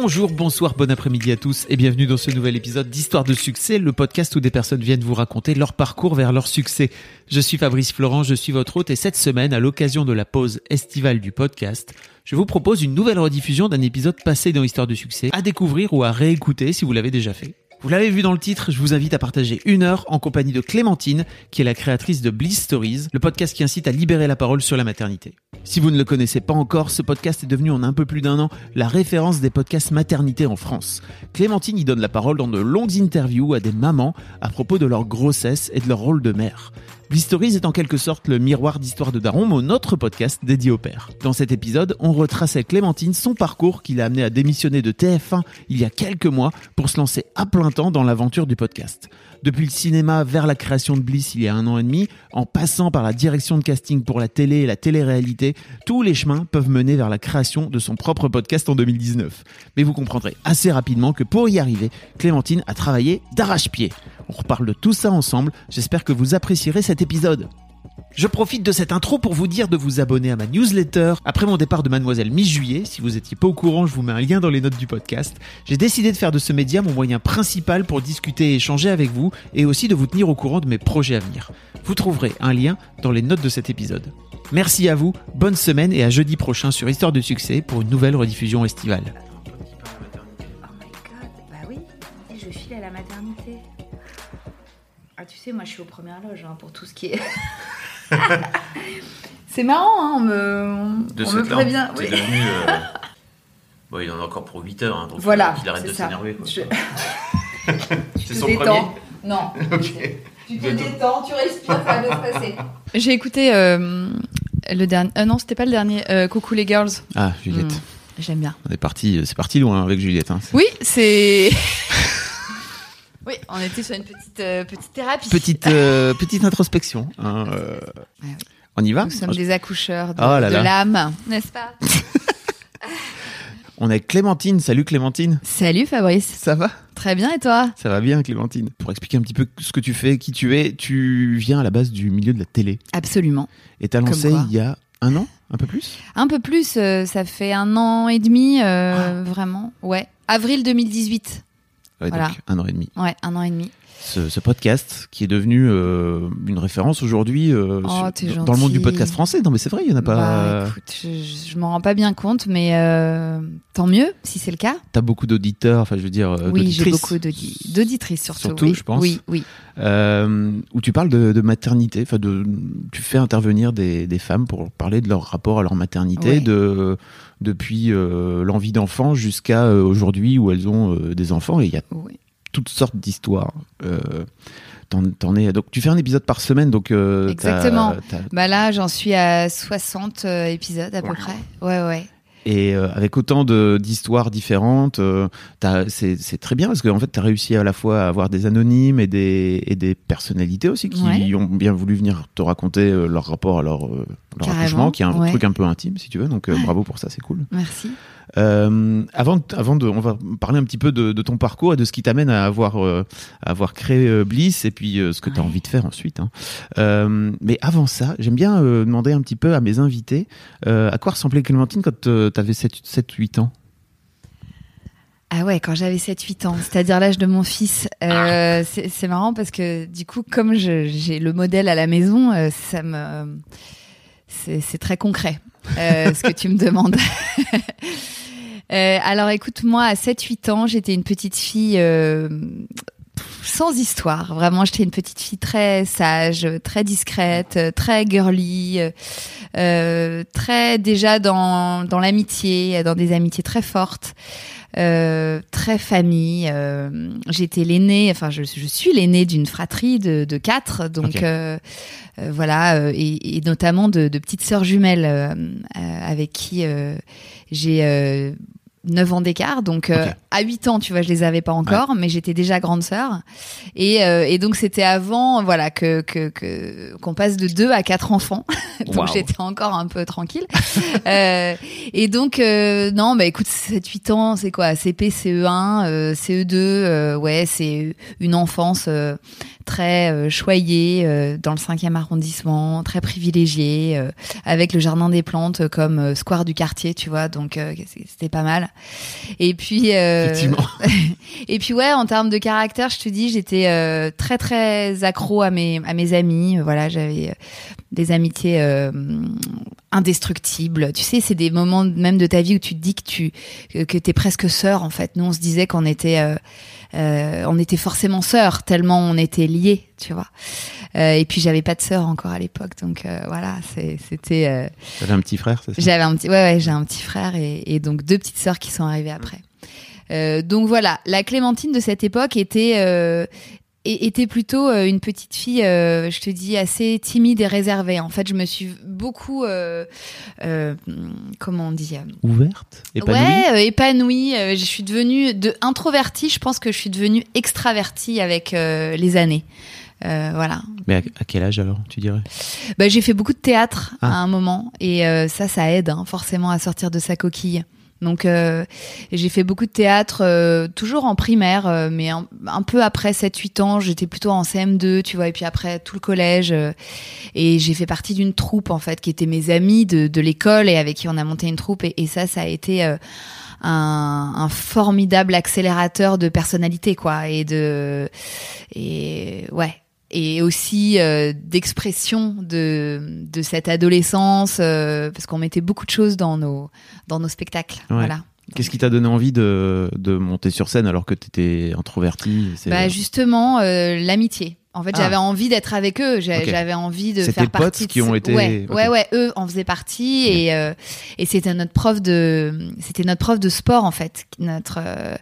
Bonjour, bonsoir, bon après-midi à tous et bienvenue dans ce nouvel épisode d'Histoire de succès, le podcast où des personnes viennent vous raconter leur parcours vers leur succès. Je suis Fabrice Florent, je suis votre hôte et cette semaine, à l'occasion de la pause estivale du podcast, je vous propose une nouvelle rediffusion d'un épisode passé dans Histoire de succès à découvrir ou à réécouter si vous l'avez déjà fait. Vous l'avez vu dans le titre, je vous invite à partager une heure en compagnie de Clémentine, qui est la créatrice de Bliss Stories, le podcast qui incite à libérer la parole sur la maternité. Si vous ne le connaissez pas encore, ce podcast est devenu en un peu plus d'un an la référence des podcasts maternité en France. Clémentine y donne la parole dans de longues interviews à des mamans à propos de leur grossesse et de leur rôle de mère. Bliss Stories est en quelque sorte le miroir d'histoire de Daron, mon autre podcast dédié au père. Dans cet épisode, on retraçait Clémentine son parcours qui l'a amené à démissionner de TF1 il y a quelques mois pour se lancer à plein temps dans l'aventure du podcast. Depuis le cinéma vers la création de Bliss il y a un an et demi, en passant par la direction de casting pour la télé et la télé-réalité, tous les chemins peuvent mener vers la création de son propre podcast en 2019. Mais vous comprendrez assez rapidement que pour y arriver, Clémentine a travaillé d'arrache-pied. On reparle de tout ça ensemble, j'espère que vous apprécierez cet épisode. Je profite de cette intro pour vous dire de vous abonner à ma newsletter. Après mon départ de Mademoiselle mi-juillet, si vous étiez pas au courant, je vous mets un lien dans les notes du podcast. J'ai décidé de faire de ce média mon moyen principal pour discuter et échanger avec vous et aussi de vous tenir au courant de mes projets à venir. Vous trouverez un lien dans les notes de cet épisode. Merci à vous, bonne semaine et à jeudi prochain sur Histoire de succès pour une nouvelle rediffusion estivale. Sais, moi je suis aux premières loges hein, pour tout ce qui est. c'est marrant, hein, on me, de on me cette prévient. lampe. oui. C'est devenu. euh, Bon, il en a encore pour 8 heures, hein, donc Voilà, il arrête de s'énerver. Je- C'est Tu son te premier. détends. Non, tu te détends, tu respires, ça va bien se passer. J'ai écouté euh, le dernier. euh, non, c'était pas le dernier. euh, Coucou les girls. Ah, Juliette. Hmm, J'aime bien. On est parti, c'est parti loin avec Juliette. Hein. Oui, c'est. Oui, on était sur une petite euh, petite thérapie. Petite, euh, petite introspection. hein, euh, Ouais. On y va Nous sommes des accoucheurs de, Oh là de l'âme, n'est-ce pas On est avec Clémentine. Salut Clémentine. Salut Fabrice. Ça va? Très bien et toi? Ça va bien Clémentine. Pour expliquer un petit peu ce que tu fais, qui tu es, tu viens à la base du milieu de la télé. Absolument. Et t'as lancé il y a un an, un peu plus? Un peu plus, euh, ça fait un an et demi, Ah. vraiment. Ouais. Avril 2018. Ouais, Voilà. donc un an et demi. Ouais, un an et demi. Ce, ce podcast qui est devenu euh, une référence aujourd'hui euh, Oh, sur- dans le monde du podcast français. Non mais c'est vrai, il y en a pas. Bah, écoute, je, je, m'en rends pas bien compte, mais euh, tant mieux si c'est le cas. T'as beaucoup d'auditeurs, enfin je veux dire. Oui, j'ai beaucoup d'audi- d'auditrices surtout. Surtout, oui. je pense. Oui, oui. où tu parles de, de maternité, enfin de, tu fais intervenir des, des femmes pour parler de leur rapport à leur maternité, de depuis euh, l'envie d'enfant jusqu'à euh, aujourd'hui où elles ont euh, des enfants et il y a oui. toutes sortes d'histoires. T'en, t'en es, donc tu fais un épisode par semaine, donc t'as- Exactement. t'as- Bah là, j'en suis à 60 euh, épisodes à peu près. Ouais, ouais. Et euh, avec autant de, d'histoires différentes, euh, c'est, c'est très bien parce qu'en fait tu as réussi à la fois à avoir des anonymes et des, et des personnalités aussi qui Ouais. ont bien voulu venir te raconter euh, leur rapport à leur, euh, leur accouchement, qui est un ouais. truc un peu intime si tu veux. Donc euh, Ouais. bravo pour ça, c'est cool. Merci. Euh, avant, de- avant de, on va parler un petit peu de, de ton parcours et de ce qui t'amène à avoir, euh, à avoir créé euh, Bliss et puis ce que tu as Ouais. envie de faire ensuite. hein. Mais avant ça, j'aime bien demander un petit peu à mes invités à quoi ressemblait Clémentine quand tu avais 7-8 ans? Ah ouais, quand j'avais 7-8 ans, c'est-à-dire l'âge de mon fils. Euh, c'est marrant parce que du coup, comme j'ai le modèle à la maison, euh, ça me... C'est c'est très concret euh, ce que tu me demandes. Euh, alors écoute, moi à 7-8 ans, j'étais une petite fille euh, sans histoire. Vraiment, j'étais une petite fille très sage, très discrète, très girly, euh, très déjà dans dans l'amitié, dans des amitiés très fortes. Euh, très famille. Euh, J'étais l'aînée, enfin je, je suis l'aînée d'une fratrie de, de quatre, donc euh, euh, voilà, euh, et, et notamment de, de petites sœurs jumelles euh, euh, avec qui euh, j'ai euh, 9 ans d'écart. Donc euh, Ok. à 8 ans, tu vois, je les avais pas encore, mais j'étais déjà grande sœur. Et, euh, et donc c'était avant, voilà, que que que- qu'on passe de 2 à 4 enfants. donc Waouh. j'étais encore un peu tranquille. Euh, et donc euh, non, bah écoute, 7-8 ans, c'est quoi? CP, CE1, euh, CE2, euh, ouais, c'est une enfance euh, très euh, choyée euh, dans le 5e arrondissement, très privilégiée, euh, avec le jardin des plantes comme square du quartier, tu vois. Donc c'était pas mal. Et puis Effectivement. et puis ouais, en termes de caractère, je te dis, j'étais très très accro à mes à mes amis. Voilà, j'avais des amitiés euh, indestructibles. Tu sais, c'est des moments même de ta vie où tu te dis que tu que, que t'es presque sœur en fait. Nous, on se disait qu'on était euh, euh, on était forcément sœurs tellement on était liés, tu vois. Euh, et puis j'avais pas de sœur encore à l'époque, donc euh, voilà, c'était. euh, T'avais un petit frère, c'est ça? j'avais un petit, ouais, ouais, j'ai un petit frère et, et donc deux petites sœurs qui sont arrivées après. Euh, donc voilà, la Clémentine de cette époque était é- était plutôt euh, une petite fille, euh, je te dis, assez timide et réservée. En fait, je me suis beaucoup, euh, euh, comment on dit, Ouverte Épanouie Ouais, épanouie. Je suis devenue de introvertie. Je pense que je suis devenue extravertie avec les années. Euh, voilà. Mais à, à quel âge alors, tu dirais? Bah, j'ai fait beaucoup de théâtre Ah. à un moment et euh, ça, ça aide hein, forcément à sortir de sa coquille. Donc euh, j'ai fait beaucoup de théâtre, euh, toujours en primaire, euh, mais un, peu après 7-8 ans, j'étais plutôt en CM2, tu vois, et puis après tout le collège. euh, et j'ai fait partie d'une troupe, en fait, qui était mes amis de, l'école et avec qui on a monté une troupe. Et, et ça, ça a été... un, un formidable accélérateur de personnalité quoi et de et ouais et aussi euh, d'expression de de cette adolescence euh, parce qu'on mettait beaucoup de choses dans nos dans nos spectacles. Ouais. voilà. Qu'est-ce qui t'a donné envie de, de monter sur scène alors que t'étais introverti c'est- bah justement euh, l'amitié en fait Ah. j'avais envie d'être avec eux. J'avais envie de faire tes potes partie de qui ont été- ouais ouais ouais eux en faisaient partie et euh, et c'était notre prof de c'était notre prof de sport en fait notre euh,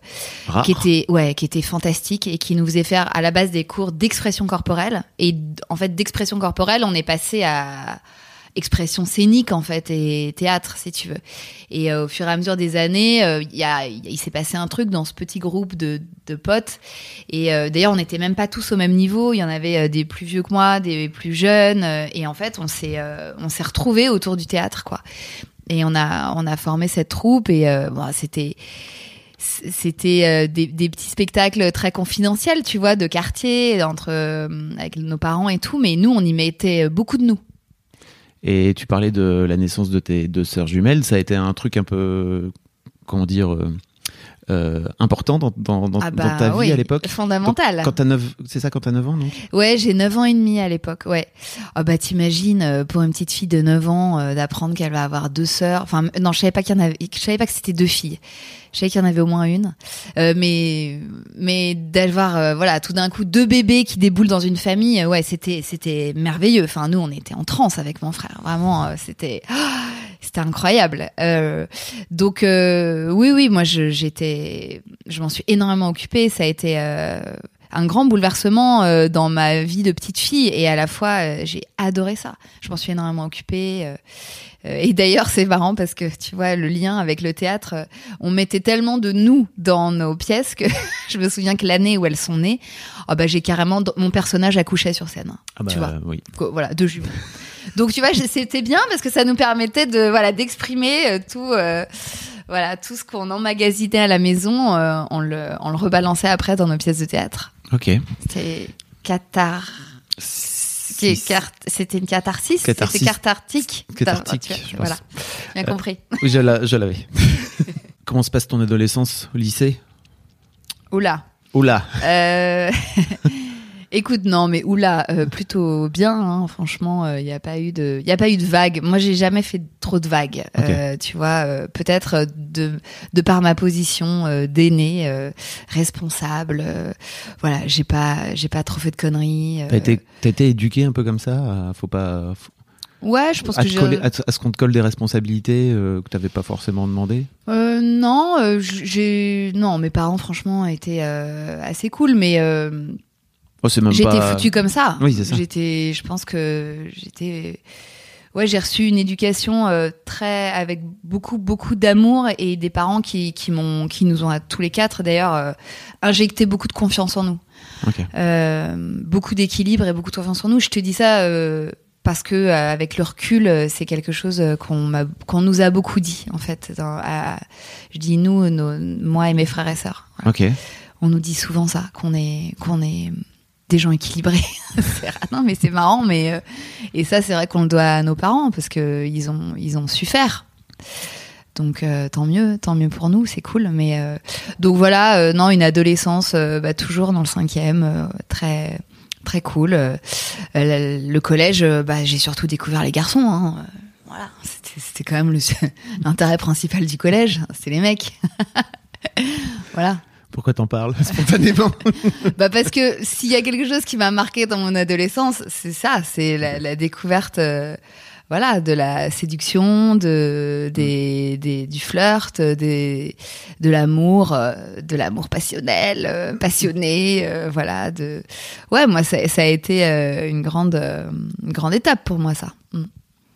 qui était ouais qui était fantastique et qui nous faisait faire à la base des cours d'expression corporelle. Et en fait d'expression corporelle on est passé à expression scénique en fait et théâtre si tu veux. Et euh, au fur et à mesure des années euh, il y a il s'est passé un truc dans ce petit groupe de, de potes. Et euh, d'ailleurs on n'était même pas tous au même niveau. Il y en avait euh, des plus vieux que moi des plus jeunes euh, et en fait on s'est euh, on s'est retrouvés autour du théâtre quoi. Et on a on a formé cette troupe et bon, c'était c'était des, des petits spectacles très confidentiels, tu vois, de quartier, entre avec nos parents et tout, mais nous, on y mettait beaucoup de nous. Et tu parlais de la naissance de tes deux sœurs jumelles. Ça a été un truc un peu, comment dire, euh, euh, important dans, dans, dans, Ah dans ta vie oui, à l'époque Fondamental. Quand t'as 9, c'est ça quand t'as 9 ans, non? Ouais, j'ai 9 ans et demi à l'époque, ouais. Ah bah t'imagines, euh, pour une petite fille de 9 ans, euh, d'apprendre qu'elle va avoir deux sœurs. Enfin, non, je savais pas qu'il y en avait, je savais pas que c'était deux filles. Je savais qu'il y en avait au moins une. Euh, mais, mais d'avoir, euh, voilà, tout d'un coup, deux bébés qui déboulent dans une famille, euh, ouais, c'était, c'était merveilleux. Enfin, nous, on était en transe avec mon frère. Vraiment, c'était, c'était incroyable. Donc, oui, oui, moi, je, j'étais, je m'en suis énormément occupée. Ça a été, un grand bouleversement euh, dans ma vie de petite fille et à la fois euh, j'ai adoré ça. Je m'en suis énormément occupée. euh, euh, et d'ailleurs c'est marrant parce que tu vois le lien avec le théâtre, euh, on mettait tellement de nous dans nos pièces que je me souviens que l'année où elles sont nées, oh bah j'ai carrément mon personnage accouchait sur scène. Ah bah Tu vois. oui. Voilà deux jumeaux. Donc tu vois c'était bien parce que ça nous permettait de voilà d'exprimer tout. euh, voilà, tout ce qu'on emmagasinait à la maison, euh, on, le, on le rebalançait après dans nos pièces de théâtre. Ok. Si- car- C'était une catharsis Catharsis. C'était cathartique Cathartique, Ah, je. Voilà, bien Euh, compris. Oui, je l'avais. Comment se passe ton adolescence au lycée? Oula. Oula. Euh... Écoute, non, mais oula, euh, plutôt bien. hein, franchement, il n'y a pas eu de, il a pas eu de vagues. Moi, j'ai jamais fait trop de vagues. Euh, tu vois, euh, peut-être euh, de de par ma position euh, d'aîné, euh, responsable. euh, voilà, j'ai pas, j'ai pas trop fait de conneries. euh. T'as été, été éduqué un peu comme ça Faut pas. faut- Ouais, je pense à, que j'ai. à à ce qu'on te colle des responsabilités euh, que t'avais pas forcément demandé? Euh, non, euh, j'ai non, mes parents franchement étaient euh, assez cool, mais euh, oh, c'est même j'étais pas... foutue comme ça. Oui, c'est ça. J'étais, je pense que j'étais, ouais, j'ai reçu une éducation euh, très avec beaucoup beaucoup d'amour et des parents qui qui m'ont qui nous ont à tous les quatre d'ailleurs euh, injecté beaucoup de confiance en nous. Euh, beaucoup d'équilibre et beaucoup de confiance en nous. Je te dis ça. parce que avec le recul, c'est quelque chose qu'on m'a, qu'on nous a beaucoup dit en fait. Dans- à- je dis nous, nos- moi et mes frères et sœurs. Voilà. On nous dit souvent ça, qu'on est, qu'on est des gens équilibrés. Non, mais c'est marrant, mais euh, et ça, c'est vrai qu'on le doit à nos parents parce que ils ont, ils ont su faire. Donc euh, tant mieux, tant mieux pour nous, c'est cool. Mais euh, donc voilà, non, une adolescence bah, toujours dans le cinquième, très très cool. Le, collège, bah, j'ai surtout découvert les garçons. Hein. Voilà, c'était quand même l'intérêt principal du collège, c'est les mecs. voilà. Pourquoi t'en parles spontanément Bah parce que s'il y a quelque chose qui m'a marqué dans mon adolescence, c'est ça, c'est la, la découverte, euh, voilà, de la séduction, de des, des du flirt, des de l'amour, euh, de l'amour passionnel, euh, passionné, voilà. De ouais, moi ça, ça a été une grande une grande étape pour moi ça. Mm.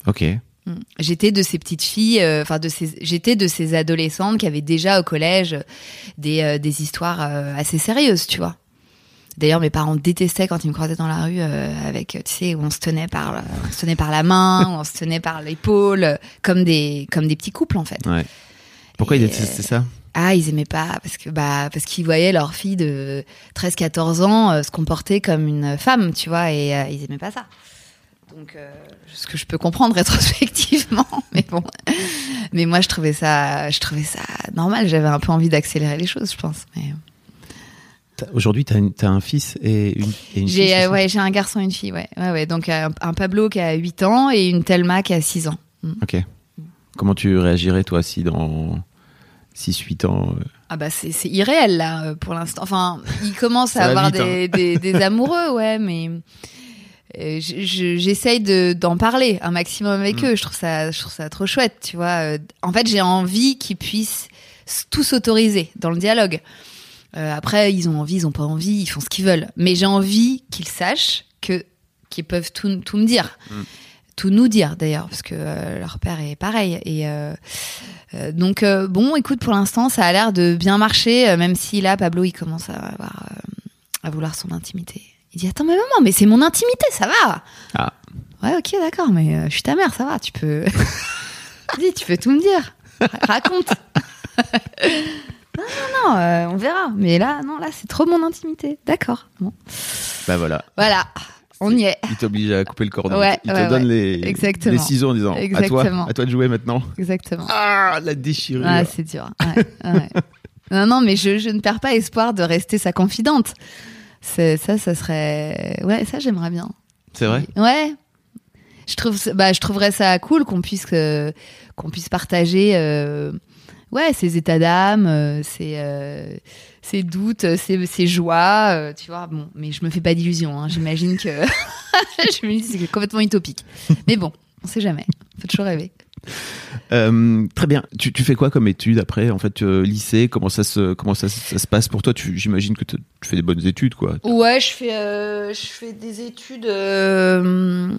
Ok. Mm. J'étais de ces petites filles, euh, enfin de ces, j'étais de ces adolescentes qui avaient déjà au collège des, euh, des histoires euh, assez sérieuses, tu vois. D'ailleurs, mes parents détestaient quand ils me croisaient dans la rue avec, tu sais, où on se tenait par, on se tenait par la main, où on se tenait par l'épaule, comme des, comme des petits couples en fait. Ouais. Pourquoi Et, il détestait ça? Ah, ils aimaient pas parce que bah parce qu'ils voyaient leur fille de 13-14 ans euh, se comporter comme une femme, tu vois, et ils aimaient pas ça. Donc euh, ce que je peux comprendre rétrospectivement, mais bon. Mais moi je trouvais ça je trouvais ça normal, j'avais un peu envie d'accélérer les choses, je pense. Mais Aujourd'hui, t'as, une- t'as un fils et une, et une fille. j'ai euh, ouais, j'ai un garçon et une fille, ouais. Ouais ouais, donc euh, un, un Pablo qui a 8 ans et une Thelma qui a 6 ans. Mm. Ok. Comment tu réagirais, toi, si dans 6-8 ans. euh, Ah bah c'est c'est irréel là pour l'instant. Enfin, il commence à avoir vite, hein. des, des, des amoureux, ouais, mais euh, je- je- j'essaye de d'en parler un maximum avec Mm. eux. Je trouve ça, je trouve ça trop chouette, tu vois. Euh, En fait, j'ai envie qu'ils puissent tout s'autoriser dans le dialogue. Euh, après, ils ont envie, ils ont pas envie, ils font ce qu'ils veulent. Mais j'ai envie qu'ils sachent que qu'ils peuvent tout, tout me dire. Mm. Tout nous dire d'ailleurs, parce que euh, leur père est pareil. Et euh, donc bon, écoute, pour l'instant, ça a l'air de bien marcher, même si là, Pablo, il commence à avoir, à vouloir son intimité. Il dit attends mais maman, mais c'est mon intimité, ça va. Ah. Ouais, ok, d'accord, mais euh, je suis ta mère, ça va, tu peux. Dis, tu peux tout me dire. Ra- Raconte. non, non, non, euh, on verra. Mais là, non, là, c'est trop mon intimité. D'accord. Bon. Bah voilà. Voilà, on y est. Il t'oblige à couper le cordon. Ouais, il te donne ouais. les, Exactement. les ciseaux en disant à Exactement. toi, à toi de jouer maintenant. Exactement. Ah, la déchirure. Ah, c'est dur. Non, non, mais je, je ne perds pas espoir de rester sa confidente. C'est- Ça, ça serait. Ouais, ça, j'aimerais bien. c'est vrai? Ouais. Je trouve, bah, je trouverais ça cool qu'on puisse, euh, qu'on puisse partager, euh, ouais, ses états d'âme, euh, ses, euh, ses doutes, ses, ses joies, euh, tu vois. Bon, mais je me fais pas d'illusions. hein. J'imagine que, je me dis que c'est complètement utopique. Mais bon, on sait jamais. Faut toujours rêver. Euh, Très bien. Tu, fais quoi comme études après En fait, euh, lycée, comment ça se, comment ça, se- passe pour toi? J'imagine que tu fais des bonnes études, quoi. Ouais, je fais, euh, je fais des études dans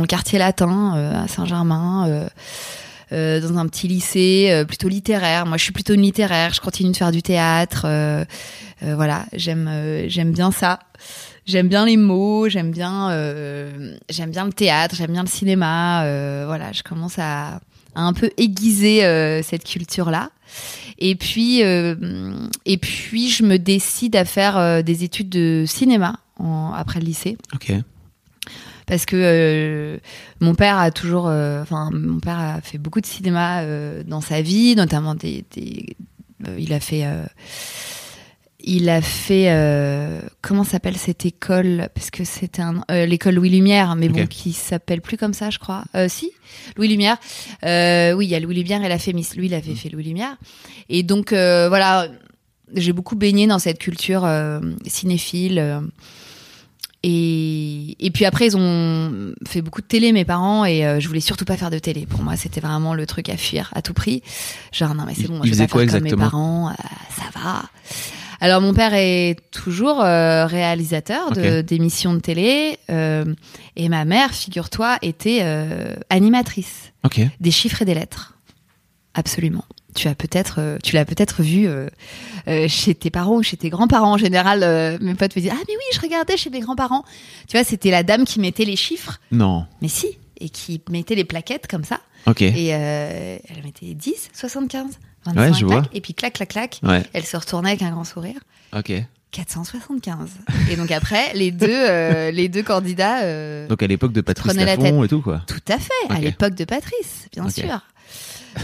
le quartier latin à Saint-Germain, euh, dans un petit lycée euh, plutôt littéraire. Moi, je suis plutôt une littéraire. Je continue de faire du théâtre. euh, voilà, j'aime, j'aime bien ça. J'aime bien les mots. J'aime bien, j'aime bien le théâtre. J'aime bien le cinéma. voilà, je commence à, un peu aiguiser cette culture-là. Et puis, et puis, je me décide à faire des études de cinéma après le lycée, Ok. Parce que euh, mon père a toujours, euh, enfin, mon père a fait beaucoup de cinéma euh, dans sa vie, notamment des, des- il a fait, il a fait comment s'appelle cette école? Parce que c'était un l'école Louis Lumière mais bon qui s'appelle plus comme ça je crois. Euh, si Louis Lumière Euh, oui il y a Louis Lumière et la Fémis. Lui il Mm. avait fait Louis Lumière et donc voilà j'ai beaucoup baigné dans cette culture cinéphile et, et puis après, ils ont fait beaucoup de télé, mes parents, et euh, je voulais surtout pas faire de télé. Pour moi, c'était vraiment le truc à fuir à tout prix. Genre, non, mais c'est bon, ils je vais pas quoi faire comme mes parents, euh, ça va. Alors, mon père est toujours euh, réalisateur de- Ok. d'émissions de télé, euh, et ma mère, figure-toi, était euh, animatrice Ok. des chiffres et des lettres. Absolument. Tu as peut-être, euh, tu l'as peut-être vu euh, euh, chez tes parents ou chez tes grands-parents. En général, mes potes me disent ah mais oui, je regardais chez mes grands-parents. Tu vois, c'était la dame qui mettait les chiffres, Non. mais si, et qui mettait les plaquettes comme ça. Ok. Et elle mettait 10, 75, 25, Ouais, je vois. et puis clac, clac, clac. Ouais. Elle se retournait avec un grand sourire. Ok. 475. Et donc après, les deux, euh, les deux candidats. euh, Donc à l'époque de Patrice Prenez la Laffont et tout quoi. tout à fait, à l'époque de Patrice, bien sûr.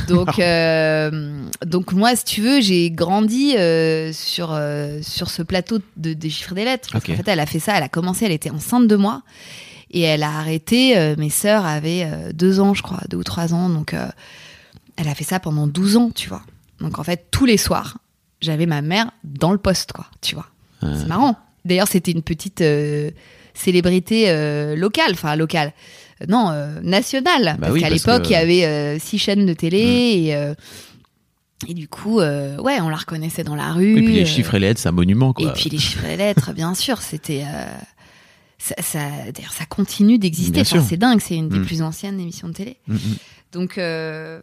Donc, euh, donc moi, si tu veux, j'ai grandi euh, sur euh, sur ce plateau de des chiffres des lettres. Parce Ok. qu'en fait, elle a fait ça. Elle a commencé. Elle était enceinte de moi et elle a arrêté. mes sœurs avaient deux ans, je crois, deux ou trois ans. Donc, elle a fait ça pendant 12 ans, tu vois. Donc en fait, tous les soirs, j'avais ma mère dans le poste, quoi. Tu vois. C'est marrant. D'ailleurs, c'était une petite célébrité locale, enfin locale. Non, euh, nationale. parce Bah oui, qu'à parce l'époque, que- il y avait euh, six chaînes de télé et, euh, et du coup, euh, ouais, on la reconnaissait dans la rue. Et puis les chiffres et les lettres, c'est un monument quoi. et puis les chiffres et les lettres, bien sûr, c'était. euh, ça, ça, d'ailleurs, ça continue d'exister. Enfin, c'est dingue, c'est une des Mm. plus anciennes émissions de télé. Mm, mm. Donc, euh,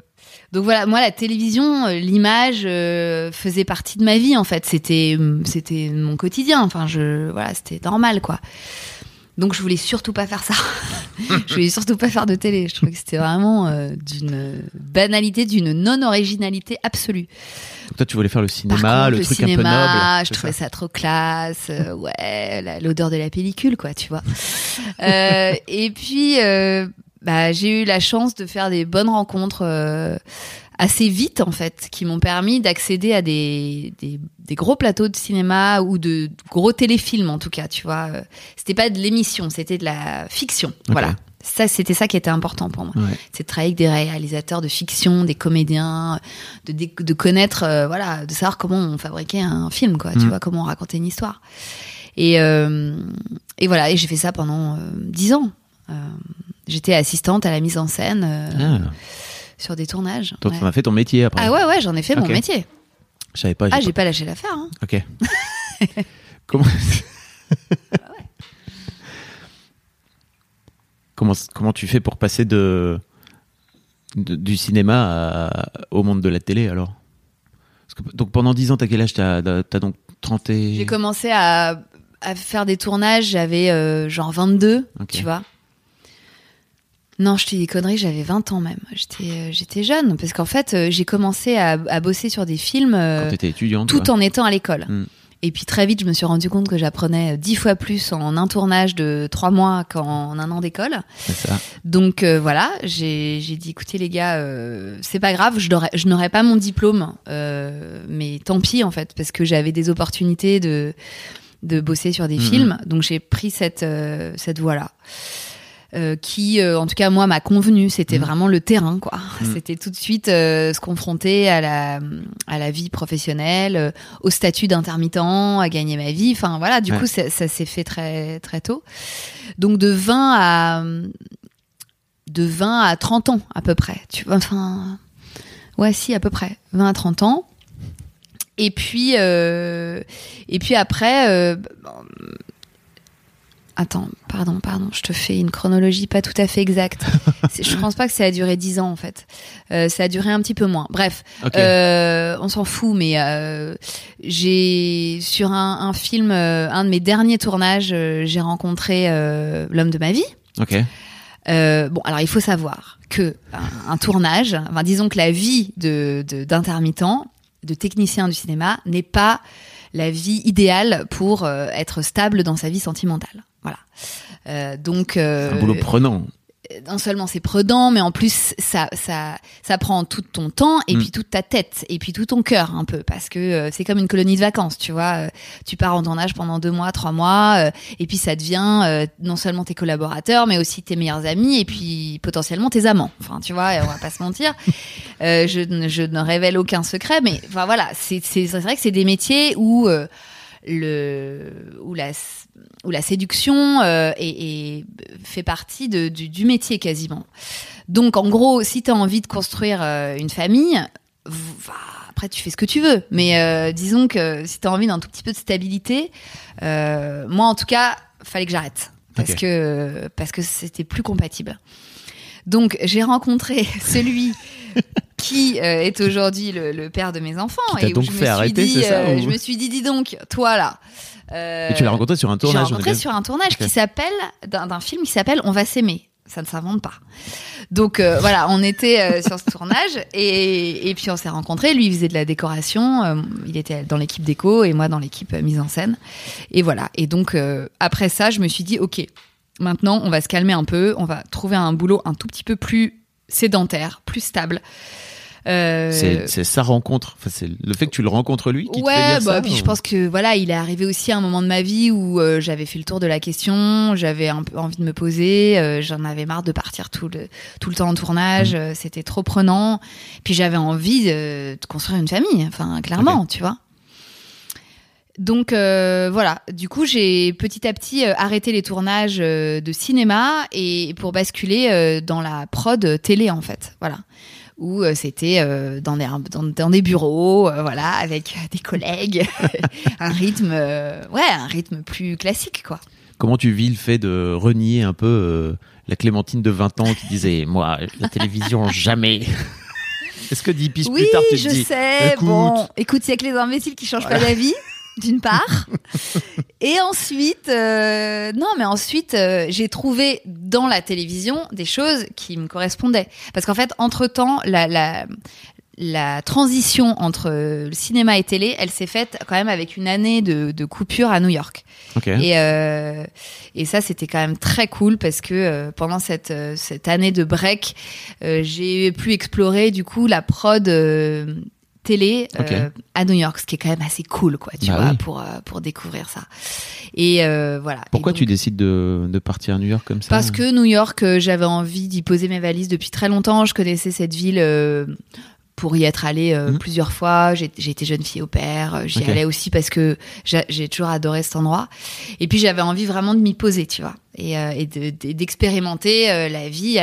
donc voilà, moi la télévision, l'image faisait partie de ma vie en fait. C'était, c'était mon quotidien. Enfin, je, voilà, c'était normal quoi. Donc je voulais surtout pas faire ça. je voulais surtout pas faire de télé. Je trouvais que c'était vraiment euh, d'une banalité, d'une non-originalité absolue. Donc toi tu voulais faire le cinéma, contre, le, le truc cinéma, un peu noble. je trouvais ça ça, trop classe. euh, ouais, l'odeur de la pellicule, quoi, tu vois. Euh, et puis, euh, bah, j'ai eu la chance de faire des bonnes rencontres assez vite, en fait, qui m'ont permis d'accéder à des, des, des gros plateaux de cinéma ou de, de gros téléfilms, en tout cas, tu vois. C'était pas de l'émission, c'était de la fiction. Voilà. Ça, c'était ça qui était important pour moi Ouais. c'est de travailler avec des réalisateurs de fiction, des comédiens, de, de connaître, euh, voilà, de savoir comment on fabriquait un film, quoi, tu Mm. vois, comment on racontait une histoire. Et, euh, et voilà, et j'ai fait ça pendant euh, dix ans. Euh, J'étais assistante à la mise en scène Ah. Sur des tournages. Donc ouais. on a fait ton métier après. Ah ouais, ouais, j'en ai fait mon métier. Je savais pas. Ah, j'ai pas lâché l'affaire. Hein. Ok. comment... comment comment tu fais pour passer de, de- du cinéma à- au monde de la télé alors? Parce que- Donc pendant 10 ans, t'as quel âge? T'as as donc 30 et... J'ai commencé à, à faire des tournages, j'avais euh, genre 22, Ok. tu vois. Non, je te dis des conneries, j'avais 20 ans même. J'étais euh, j'étais jeune, parce qu'en fait, euh, j'ai commencé à, à bosser sur des films euh, Quand t'étais étudiante tout quoi. en étant à l'école. Mm. Et puis très vite, je me suis rendu compte que j'apprenais dix fois plus en un tournage de trois mois qu'en un an d'école. C'est ça. Donc euh, voilà, j'ai dit écoutez les gars, euh, c'est pas grave, je n'aurais pas mon diplôme, euh, mais tant pis en fait, parce que j'avais des opportunités de de bosser sur des Mhm. films, donc j'ai pris cette cette voie là. qui, euh, en tout cas, moi, m'a convenu. C'était Mhm. vraiment le terrain, quoi. Mhm. C'était tout de suite euh, se confronter à la, à la vie professionnelle, euh, au statut d'intermittent, à gagner ma vie. Enfin, voilà, du Ouais. coup, ça, ça s'est fait très, très tôt. Donc, de 20 à, de 20 à 30 ans, à peu près. Tu vois, enfin, ouais, si, à peu près. 20 à 30 ans. Et puis, euh, et puis après, euh, bon, attends, pardon, pardon, je te fais une chronologie pas tout à fait exacte. Je pense pas que ça a duré 10 ans en fait. Euh, ça a duré un petit peu moins. Bref, euh, on s'en fout, mais euh, j'ai sur un, un film, euh, un de mes derniers tournages, euh, j'ai rencontré euh, l'homme de ma vie. Ok. Euh, bon, alors il faut savoir que un, un tournage, enfin, disons que la vie de de- d'intermittent, de, technicien du cinéma, n'est pas la vie idéale pour être stable dans sa vie sentimentale. Voilà. Euh, donc euh, Un boulot prenant. non seulement c'est prudent, mais en plus ça ça ça prend tout ton temps et Mm. puis toute ta tête et puis tout ton cœur un peu parce que euh, c'est comme une colonie de vacances, tu vois. Euh, tu pars en tournage pendant deux mois, trois mois, euh, et puis ça devient non seulement tes collaborateurs, mais aussi tes meilleurs amis et puis potentiellement tes amants. Enfin, tu vois, on va pas se mentir. Je, ne- je ne révèle aucun secret, mais enfin voilà, c'est vrai que c'est des métiers où le où la où la séduction euh, fait partie de, du, du métier quasiment. Donc en gros, si tu as envie de construire euh, une famille, va- après tu fais ce que tu veux, mais euh, disons que si tu as envie d'un tout petit peu de stabilité, euh, moi en tout cas, fallait que j'arrête parce que parce que c'était plus compatible. Donc j'ai rencontré celui qui euh, est aujourd'hui le, le père de mes enfants Qui et où donc je me fait suis arrêter, dit, ça, euh, ou- je me suis dit dis donc toi là. euh, Et tu l'as rencontré sur un j'ai tournage. on est rencontré bien- sur un tournage qui s'appelle d'un film qui s'appelle On va s'aimer. Ça ne s'invente pas. Donc euh, voilà, on était euh, sur ce tournage et, et puis on s'est rencontrés. Lui, il faisait de la décoration, euh, il était dans l'équipe déco et moi dans l'équipe mise en scène. Et voilà. Et donc après ça, je me suis dit ok, maintenant on va se calmer un peu, on va trouver un boulot un tout petit peu plus sédentaire, plus stable. Euh, C'est sa rencontre. Enfin, c'est le fait que tu le rencontres lui qui te fait dire bah, ça. puis je pense que voilà, il est arrivé aussi à un moment de ma vie où euh, j'avais fait le tour de la question, j'avais un peu envie de me poser, euh, j'en avais marre de partir tout le tout le temps en tournage, Mm. c'était trop prenant. Puis j'avais envie de, de construire une famille, enfin clairement, tu vois. Donc euh, voilà, du coup j'ai petit à petit euh, arrêté les tournages euh, de cinéma et pour basculer dans la prod télé en fait, voilà où euh, c'était euh, dans, des, dans, dans des bureaux, euh, voilà, avec des collègues, un rythme, ouais, un rythme plus classique, quoi. Comment tu vis le fait de renier un peu la Clémentine de 20 ans qui disait Moi, la télévision, jamais Est-ce que 10 piges Oui, plus tard, tu te je dis sais. écoute. Bon, écoute, il y a que les imbéciles qui changent pas d'avis, d'une part. Et ensuite, euh, non, mais ensuite, euh, j'ai trouvé dans la télévision des choses qui me correspondaient. Parce qu'en fait, entre temps, la, la, la transition entre le cinéma et télé, elle s'est faite quand même avec une année de, de coupure à New York. Et, euh, et ça, c'était quand même très cool parce que euh, pendant cette, euh, cette année de break, euh, j'ai pu explorer du coup la prod télé euh, à New York, ce qui est quand même assez cool, quoi, tu Bah vois, oui. pour, euh, pour découvrir ça. Et euh, voilà. Pourquoi Et tu décides de, de partir à New York comme ça parce que New York, j'avais envie d'y poser mes valises depuis très longtemps. Je connaissais cette ville pour y être allée euh, Mhm. plusieurs fois. J'ai été jeune fille au père. euh, J'y allais aussi parce que j'a- j'ai toujours adoré cet endroit. Et puis j'avais envie vraiment de m'y poser, tu vois, et, euh, et de- de- d'expérimenter la vie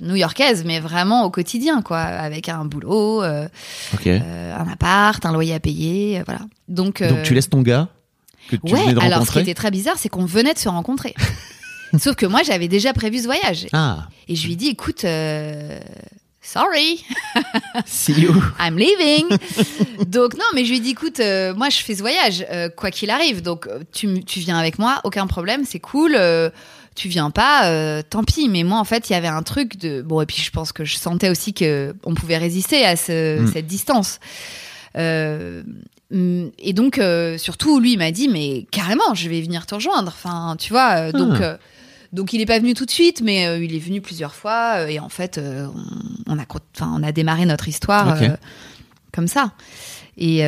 new-yorkaise, mais vraiment au quotidien, quoi, avec un boulot, un appart, un loyer à payer, voilà. Donc, Donc tu laisses ton gars que tu ouais, venais de alors ce qui était très bizarre, c'est qu'on venait de se rencontrer. Sauf que moi, j'avais déjà prévu ce voyage. Ah, Et je lui dis, écoute, euh, sorry, see you. I'm leaving. donc non, mais je lui dis, écoute, euh, moi je fais ce voyage, euh, quoi qu'il arrive. Donc euh, tu, tu viens avec moi, aucun problème, c'est cool. euh, tu viens pas, tant pis. Mais moi, en fait, il y avait un truc de bon. Et puis je pense que je sentais aussi que on pouvait résister à ce- Mm. cette distance. Mm, et donc, surtout, lui, il m'a dit, mais carrément, je vais venir te rejoindre. Enfin, tu vois, donc, Ah. Donc il est pas venu tout de suite, mais euh, il est venu plusieurs fois. euh, et en fait, euh, on, on a, on démarré notre histoire comme ça. Et,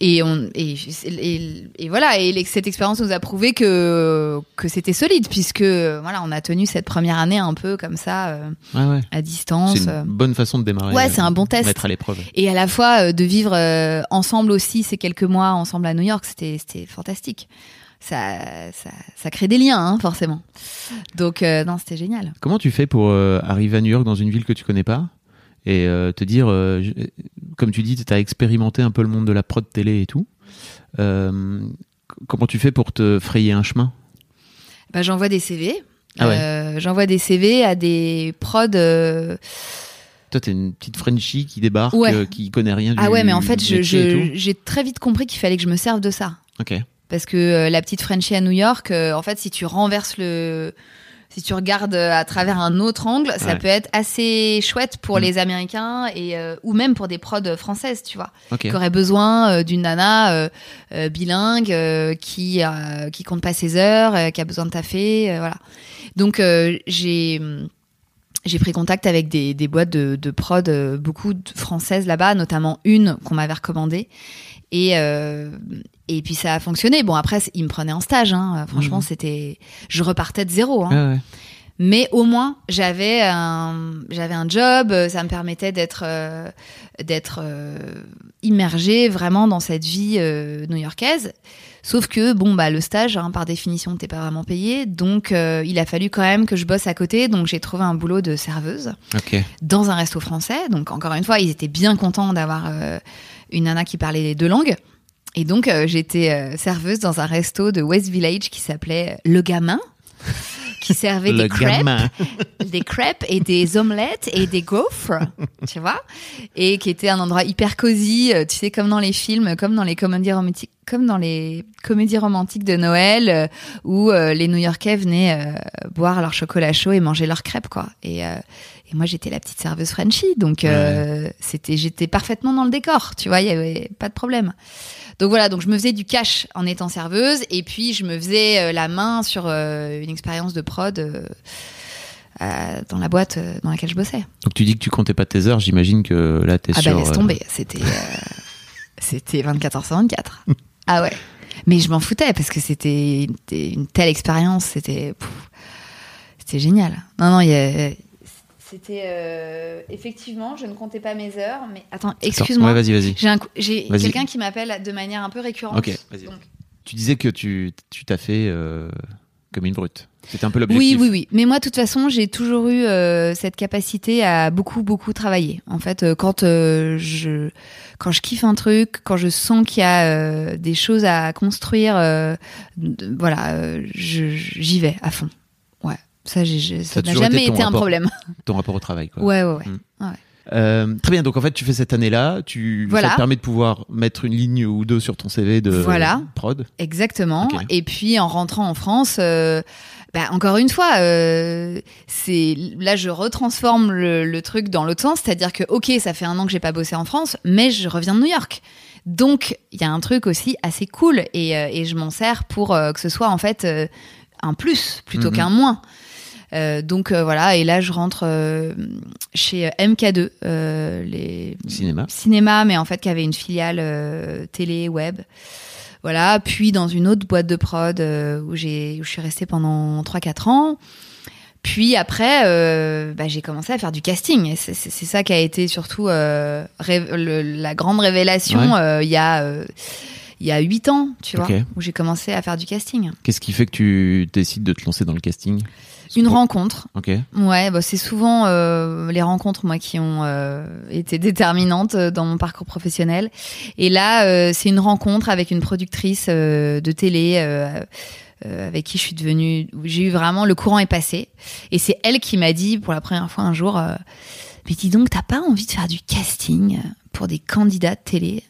et, on, et, et, et voilà, et cette expérience nous a prouvé que, que c'était solide, puisque voilà, on a tenu cette première année un peu comme ça, Ouais, à distance. C'est une bonne façon de démarrer. Ouais, c'est un bon test. Mettre à l'épreuve. Et à la fois de vivre ensemble aussi ces quelques mois ensemble à New York, c'était fantastique. Ça, ça, ça crée des liens, hein, forcément. Donc, euh, non, c'était génial. Comment tu fais pour euh, arriver à New York dans une ville que tu connais pas et euh, te dire, comme tu dis, tu as expérimenté un peu le monde de la prod télé et tout. Comment tu fais pour te frayer un chemin? Bah, j'envoie des CV. Ah ouais. J'envoie des CV à des prods. Toi, t'es une petite Frenchie qui débarque, Ouais. qui connaît rien du Ah ouais, mais en fait, j'ai très vite compris qu'il fallait que je me serve de ça. Ok. Parce que euh, la petite Frenchie à New York, euh, en fait, si tu renverses le. Si tu regardes euh, à travers un autre angle, ça Ouais. peut être assez chouette pour Mm. les Américains et euh, ou même pour des prods françaises, tu vois. Ok. qui aurait besoin euh, d'une nana euh, bilingue euh, qui euh, qui compte pas ses heures, euh, qui a besoin de taffer, euh, voilà. Donc euh, j'ai j'ai pris contact avec des, des boîtes de, de prod, euh, beaucoup de françaises là-bas, notamment une qu'on m'avait recommandée. Et, euh, et puis ça a fonctionné. Bon, après, ils me prenaient en stage. Hein. Franchement, c'était. Je repartais de zéro. Hein. Ah ouais. Mais au moins, j'avais un, j'avais un job. euh, Ça me permettait d'être, euh, d'être euh, immergée vraiment dans cette vie euh, new-yorkaise. Sauf que bon bah le stage, hein, par définition, t'es pas vraiment payé, donc euh, il a fallu quand même que je bosse à côté. Donc j'ai trouvé un boulot de serveuse Ok. dans un resto français. Donc encore une fois, ils étaient bien contents d'avoir euh, une nana qui parlait les deux langues. Et donc euh, j'étais euh, serveuse dans un resto de West Village qui s'appelait Le Gamin, qui servait des crêpes, gamin. des crêpes et des omelettes et des gaufres, tu vois, et qui était un endroit hyper cosy, euh, tu sais comme dans les films, comme dans les comédies romantiques, comme dans les comédies romantiques de Noël euh, où euh, les New-Yorkais venaient euh, boire leur chocolat chaud et manger leurs crêpes quoi. Et euh, et moi j'étais la petite serveuse Frenchie, donc euh, c'était j'étais parfaitement dans le décor, tu vois, il y avait pas de problème. Donc voilà, donc je me faisais du cash en étant serveuse et puis je me faisais euh, la main sur euh, une expérience de prod euh, dans la boîte dans laquelle je bossais. Donc tu dis que tu comptais pas tes heures, j'imagine que là t'es Ah sur. bah laisse tomber, c'était euh, c'était 24 heures sur 24. ah ouais. Mais je m'en foutais parce que c'était une, telle expérience, c'était c'était génial. Non non, il y a c'était euh, effectivement, je ne comptais pas mes heures, mais attends, excuse-moi. Ouais, vas-y, vas-y. J'ai un cou- j'ai Vas-y. quelqu'un qui m'appelle de manière un peu récurrente. Ok, vas-y. Donc, Tu disais que tu tu t'as fait euh, comme une brute. C'était un peu Oui, l'objectif. oui, oui. Mais moi, de toute façon, j'ai toujours eu euh, cette capacité à beaucoup, beaucoup travailler. En fait, euh, quand euh, je quand je kiffe un truc, quand je sens qu'il y a des choses à construire, voilà, je- j'y vais à fond. Ça, j'ai- n'a jamais été un rapport. problème. Ton rapport au travail, quoi. Ouais, ouais, ouais. Mm. ouais. Euh, très bien. Donc en fait, tu fais cette année-là. Tu Voilà. ça te permet de pouvoir mettre une ligne ou deux sur ton CV de Voilà. prod. Exactement. Et puis en rentrant en France, euh, bah, encore une fois, euh, c'est là je retransforme le, le truc dans l'autre sens, c'est-à-dire que ok, ça fait un an que j'ai pas bossé en France, mais je reviens de New York. Donc il y a un truc aussi assez cool et, euh, et je m'en sers pour que ce soit en fait un plus plutôt Mhm. qu'un moins. Euh, donc euh, voilà, et là je rentre euh, chez MK2, euh, les Cinéma. cinéma, mais en fait qui avait une filiale télé, web. Voilà, puis dans une autre boîte de prod où j'ai où je suis restée pendant 3-4 ans. Puis après, euh, bah, j'ai commencé à faire du casting. C'est, ça qui a été surtout euh, le- la grande révélation Ouais. euh, il y a il y a 8 ans, tu vois, où j'ai commencé à faire du casting. Qu'est-ce qui fait que tu décides de te lancer dans le casting? Une Pour- rencontre. Ok. Ouais, bah c'est souvent euh, les rencontres moi qui ont euh, été déterminantes euh, dans mon parcours professionnel. Et là, euh, c'est une rencontre avec une productrice euh, de télé euh, euh, avec qui je suis devenue. J'ai eu vraiment le courant est passé. Et c'est elle qui m'a dit pour la première fois un jour, euh, mais dis donc, t'as pas envie de faire du casting pour des candidats de télé?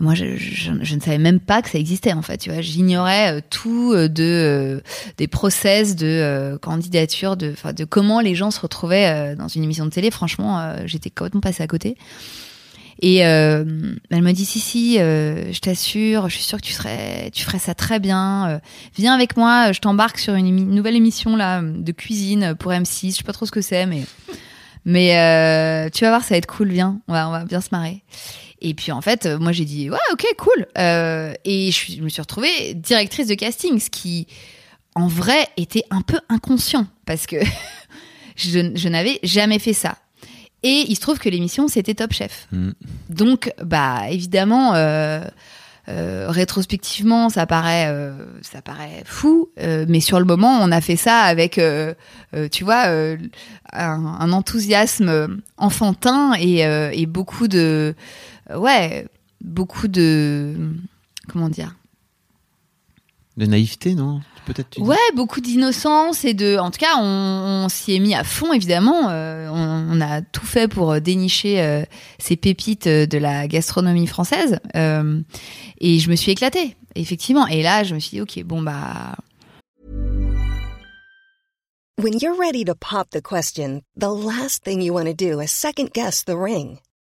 Moi, je, je, je ne savais même pas que ça existait en fait. Tu vois, j'ignorais euh, tout euh, de euh, des process de candidature, de, de comment les gens se retrouvaient dans une émission de télé. Franchement, j'étais complètement passée à côté. Et euh, elle me dit si si, euh, je t'assure, je suis sûre que tu serais, tu ferais ça très bien. Euh, viens avec moi, je t'embarque sur une nouvelle émission là de cuisine pour M6. Je sais pas trop ce que c'est, mais mais tu vas voir, ça va être cool. Viens, on va on va bien se marrer. Et puis en fait, euh, moi j'ai dit ouais ok cool. Euh, et je, me suis retrouvée directrice de casting, ce qui en vrai était un peu inconscient parce que je, je n'avais jamais fait ça. Et il se trouve que l'émission c'était Top Chef. Mm. Donc bah évidemment. Euh, euh, rétrospectivement, ça paraît, euh, ça paraît fou, euh, mais sur le moment, on a fait ça avec, tu vois, un, un enthousiasme enfantin et, et beaucoup de, ouais, beaucoup de, comment dire, De naïveté, non? Peut-être. Ouais, beaucoup d'innocence et de. En tout cas, on, on s'y est mis à fond, évidemment. Euh, on, on a tout fait pour euh, dénicher euh, ces pépites euh, de la gastronomie française. Euh, et je me suis éclatée, effectivement. Et là, je me suis dit, ok, bon bah. When you're ready to pop the question, the last thing you want to do is second guess the ring.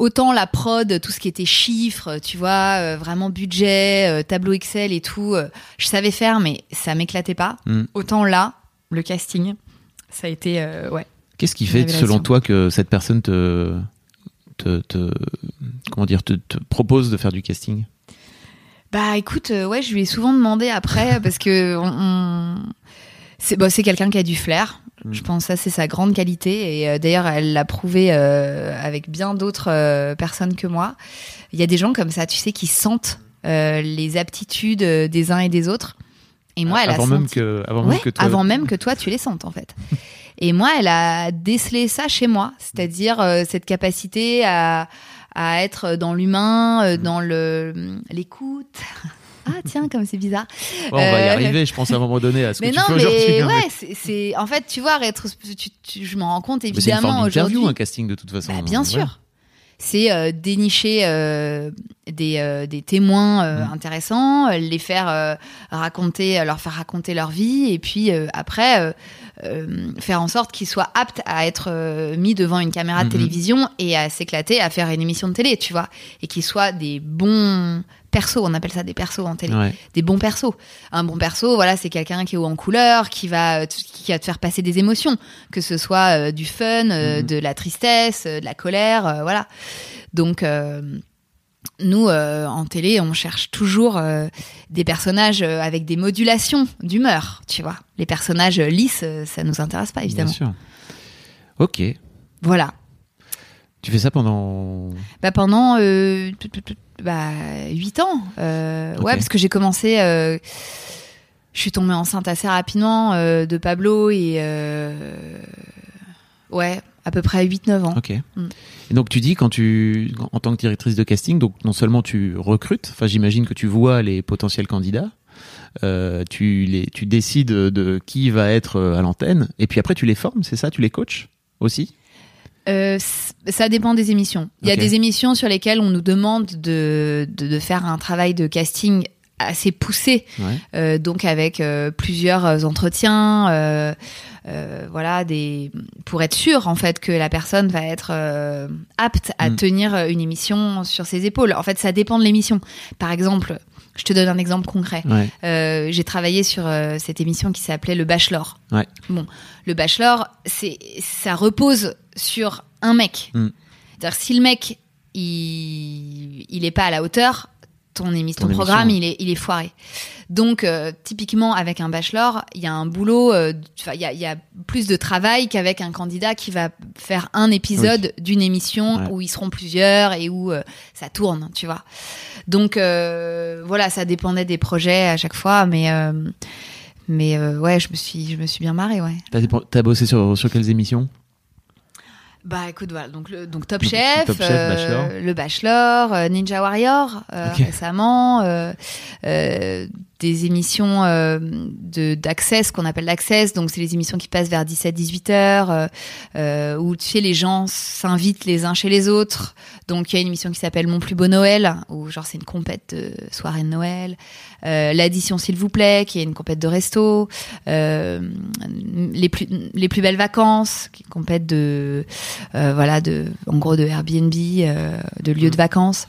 Autant la prod, tout ce qui était chiffres, tu vois, euh, vraiment budget, euh, tableau Excel et tout, euh, je savais faire, mais ça m'éclatait pas. Mm. Autant là, le casting, ça a été, ouais. Qu'est-ce qui fait, selon toi, que cette personne te, te, te- comment dire, te, te propose de faire du casting? Bah écoute, ouais, je lui ai souvent demandé après parce que on, on- c'est c'est quelqu'un qui a du flair. Je pense que ça c'est sa grande qualité et euh, d'ailleurs elle l'a prouvé euh, avec bien d'autres euh, personnes que moi. Il y a des gens comme ça, tu sais, qui sentent les aptitudes des uns et des autres. Et moi, elle avant a même senti- que, avant Ouais, même que toi. avant même que toi tu les sentes en fait. Et moi, elle a décelé ça chez moi, c'est-à-dire cette capacité à, à être dans l'humain, Mm. dans le l'écoute. Ah tiens, comme c'est bizarre. Ouais, on va y Euh, arriver, je pense, à un moment donné, à ce que Mais tu non, fais aujourd'hui. mais hein, ouais, c'est- c'est en fait, tu vois, rétro- tu- tu- je m'en rends compte mais c'est une évidemment d'interview, un casting, de toute façon. Bah, bien Ouais. sûr. C'est euh, dénicher euh, des, euh, des témoins Mm. intéressants, les faire raconter, leur faire raconter leur vie, et puis après faire en sorte qu'ils soient aptes à être mis devant une caméra de Mhm. télévision et à s'éclater, à faire une émission de télé, tu vois, et qu'ils soient des bons persos, on appelle ça des persos en télé Ouais. des bons persos. Un bon perso, voilà, c'est quelqu'un qui est haut en couleur, qui va, qui va te faire passer des émotions, que ce soit euh, du fun, euh, Mhm. de la tristesse, euh, de la colère, euh, voilà. Donc, euh, nous, euh, en télé, on cherche toujours euh, des personnages euh, avec des modulations d'humeur, tu vois. Les personnages euh, lisses, euh, ça nous intéresse pas, Bien évidemment. sûr. Ok. Voilà. Tu fais ça pendant. Bah pendant bah, 8 ans. Euh. Ouais, parce que j'ai commencé. euh, je suis tombée enceinte assez rapidement euh, de Pablo et. euh, ouais, à peu près 8-9 ans. Ok. Mm. Et donc tu dis quand tu, en tant que directrice de casting, donc non seulement tu recrutes, enfin j'imagine que tu vois les potentiels candidats, tu les, tu décides de qui va être à l'antenne, et puis après tu les formes, c'est ça, tu les coaches aussi? Euh, ça dépend des émissions. Il y a des émissions sur lesquelles on nous demande de, de, de faire un travail de casting assez poussé, Ouais. euh, donc avec euh, plusieurs entretiens, voilà, des pour être sûr en fait que la personne va être apte à Mm. tenir une émission sur ses épaules. En fait, ça dépend de l'émission. Par exemple, je te donne un exemple concret. Ouais. Euh, j'ai travaillé sur euh, cette émission qui s'appelait Le Bachelor. Ouais. Bon, le Bachelor, c'est ça repose sur un mec. Mm. C'est-à-dire si le mec il il est pas à la hauteur, ton émission, Ton ton programme, il est il est foiré. Donc euh, typiquement avec un bachelor, il y a un boulot, euh, il y, a, il y a plus de travail qu'avec un candidat qui va faire un épisode d'une émission Ouais. où ils seront plusieurs et où euh, ça tourne, tu vois. Donc voilà, ça dépendait des projets à chaque fois, mais mais ouais, je me suis je me suis bien marrée, ouais. T'as bossé sur, sur quelles émissions? Bah écoute voilà donc le donc Top Chef, Top Chef, euh, Bachelor. le Bachelor, euh, Ninja Warrior euh, récemment, euh, euh, des émissions euh, de d'access qu'on appelle l'access. Donc c'est les émissions qui passent vers 17-18 heures euh, euh, où tu sais les gens s'invitent les uns chez les autres. Donc il y a une émission qui s'appelle Mon plus beau Noël où genre c'est une compète de soirée de Noël. Euh, l'addition s'il vous plaît qui est une compète de resto. Euh, les plus les plus belles vacances qui est une compète de euh, voilà de en gros de Airbnb euh, de lieux de vacances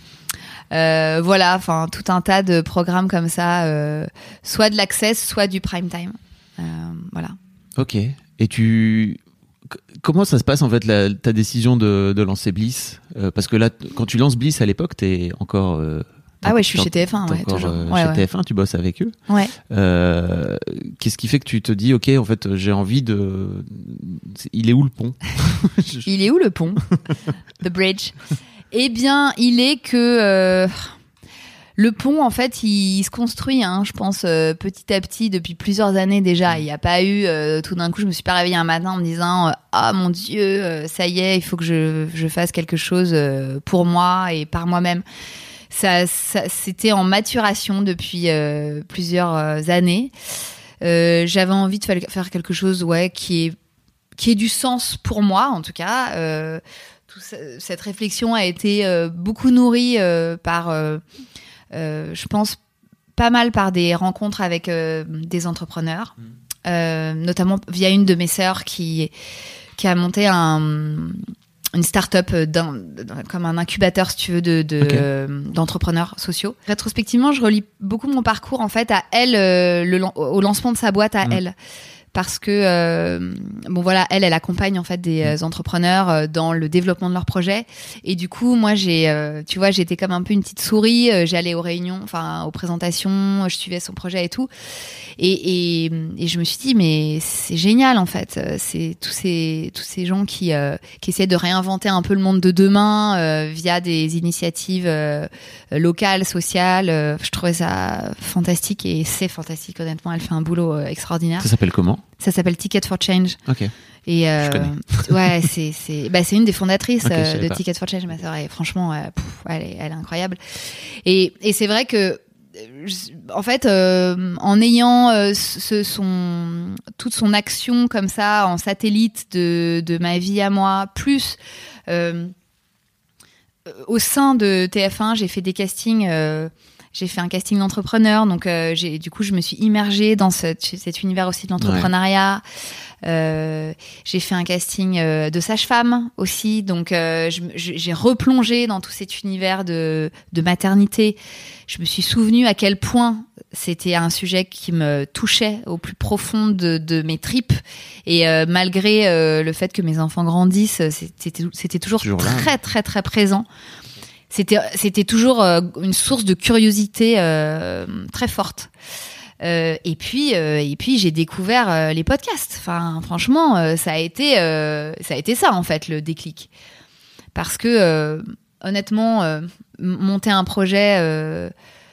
Euh, voilà enfin tout un tas de programmes comme ça euh, soit de l'access soit du prime time Euh, voilà Ok. Et tu. Comment ça se passe en fait la, ta décision de, de lancer Bliss? Parce que là, quand tu lances Bliss à l'époque, t'es encore. ah ouais je suis chez TF1 t'es ouais, encore, toujours ouais, chez ouais. TF1, tu bosses avec eux. Ouais. Euh, Qu'est-ce qui fait que tu te dis, ok, en fait, j'ai envie de. Il est où le pont? Il est où le pont? The bridge. Eh bien, il est que euh, le pont, en fait, il, se construit, hein, je pense, euh, petit à petit depuis plusieurs années déjà. Il n'y a pas eu, euh, tout d'un coup, je me suis pas réveillée un matin en me disant, euh, ah mon Dieu, ça y est, il faut que je, je fasse quelque chose pour moi et par moi-même. Ça, ça c'était en maturation depuis plusieurs années. J'avais envie de fa- faire quelque chose, ouais, qui est qui ait du sens pour moi, en tout cas. Euh, tout cette réflexion a été euh, beaucoup nourrie euh, par, euh, je pense, pas mal par des rencontres avec des entrepreneurs, euh, notamment via une de mes sœurs qui, qui a monté un, une start-up comme un incubateur, si tu veux, de, de, d'entrepreneurs sociaux. Rétrospectivement, je relie beaucoup mon parcours en fait à elle, le, au lancement de sa boîte à Mm. elle. Parce que euh, bon voilà, elle, elle accompagne en fait des euh, entrepreneurs euh, dans le développement de leurs projets. Et du coup, moi, j'ai, euh, tu vois, j'étais comme un peu une petite souris. euh, J'allais aux réunions, enfin aux présentations, je suivais son projet et tout. Et, et, et je me suis dit, mais c'est génial en fait. C'est tous ces tous ces gens qui euh, qui essaient de réinventer un peu le monde de demain euh, via des initiatives euh, locales, sociales. Je trouvais ça fantastique et c'est fantastique honnêtement. Elle fait un boulot extraordinaire. Ça s'appelle comment? Ça s'appelle Ticket for Change. Ok. Et euh, Je connais. ouais, c'est c'est bah c'est une des fondatrices euh, de pas. Ticket for Change, ma sœur. Et franchement, euh, pff, elle, est, elle est incroyable. Et et c'est vrai que euh, en fait, euh, en ayant euh, ce, son toute son action comme ça en satellite de de ma vie à moi, plus euh, au sein de TF1, j'ai fait des castings. J'ai fait un casting d'entrepreneur, donc euh, j'ai du coup je me suis immergée dans cet, cet univers aussi de l'entrepreneuriat. Euh, j'ai fait un casting euh, de sage-femme aussi, donc euh, j'ai replongé dans tout cet univers de, de maternité. Je me suis souvenu à quel point c'était un sujet qui me touchait au plus profond de, de mes tripes. Et euh, malgré euh, le fait que mes enfants grandissent, c'était toujours, Toujours très très très présent. C'était c'était toujours euh, une source de curiosité euh, très forte. Euh, et puis euh, et puis j'ai découvert euh, les podcasts. Enfin franchement euh, ça a été euh, ça a été ça en fait le déclic. Parce que euh, honnêtement euh, monter un projet euh,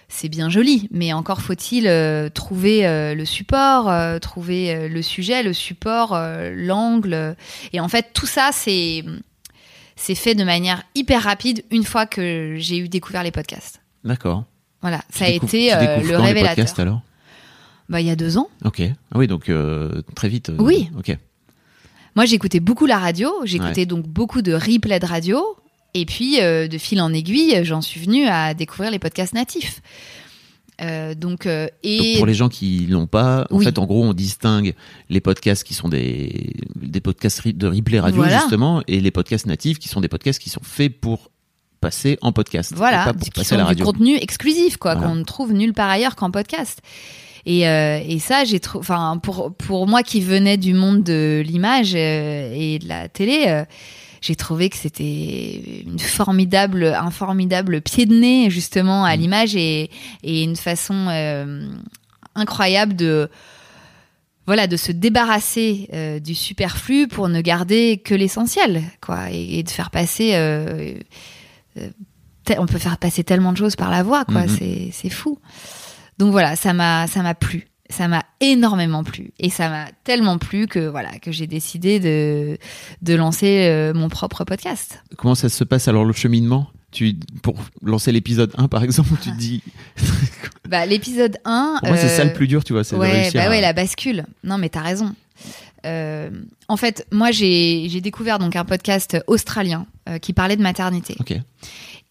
c'est bien joli, mais encore faut-il euh, trouver euh, le support, euh, trouver euh, le sujet, le support, euh, l'angle. euh. Et en fait, tout ça, c'est c'est fait de manière hyper rapide une fois que j'ai eu découvert les podcasts. D'accord. Voilà, Tu ça a été euh, le quand les révélateur. podcasts, alors Bah, il y a deux ans. Ok. Ah oui, donc euh, très vite. euh, Oui. Ok. Moi, j'écoutais beaucoup la radio. J'écoutais donc beaucoup de replays de radio. Et puis, euh, de fil en aiguille, j'en suis venue à découvrir les podcasts natifs. Euh, donc, euh, et Donc pour les gens qui l'ont pas, en Oui. fait, en gros, on distingue les podcasts qui sont des, des podcasts de replay radio, Voilà. justement, et les podcasts natifs qui sont des podcasts qui sont faits pour passer en podcast. voilà, pas pour qui passer à la du radio. contenu exclusif, quoi, Voilà. qu'on ne trouve nulle part ailleurs qu'en podcast. Et, euh, et ça, j'ai trouvé, enfin, pour pour moi qui venais du monde de l'image euh, et de la télé, euh, j'ai trouvé que c'était une formidable, un formidable pied de nez justement Mm. à l'image et et une façon euh, incroyable de voilà de se débarrasser euh, du superflu pour ne garder que l'essentiel quoi et, et de faire passer euh, euh, on peut faire passer tellement de choses par la voix quoi Mhm. c'est c'est fou donc voilà ça m'a ça m'a plu ça m'a énormément plu et ça m'a tellement plu que voilà que j'ai décidé de de lancer euh, mon propre podcast Comment ça se passe alors le cheminement? Tu, Pour lancer l'épisode 1, par exemple, tu te dis. bah l'épisode 1 Pour moi, c'est ça euh, le plus dur, tu vois. c'est de Ouais, réussir bah à- ouais, la bascule. Non, mais t'as raison. Euh, en fait, moi, j'ai j'ai découvert donc un podcast australien euh, qui parlait de maternité. Ok.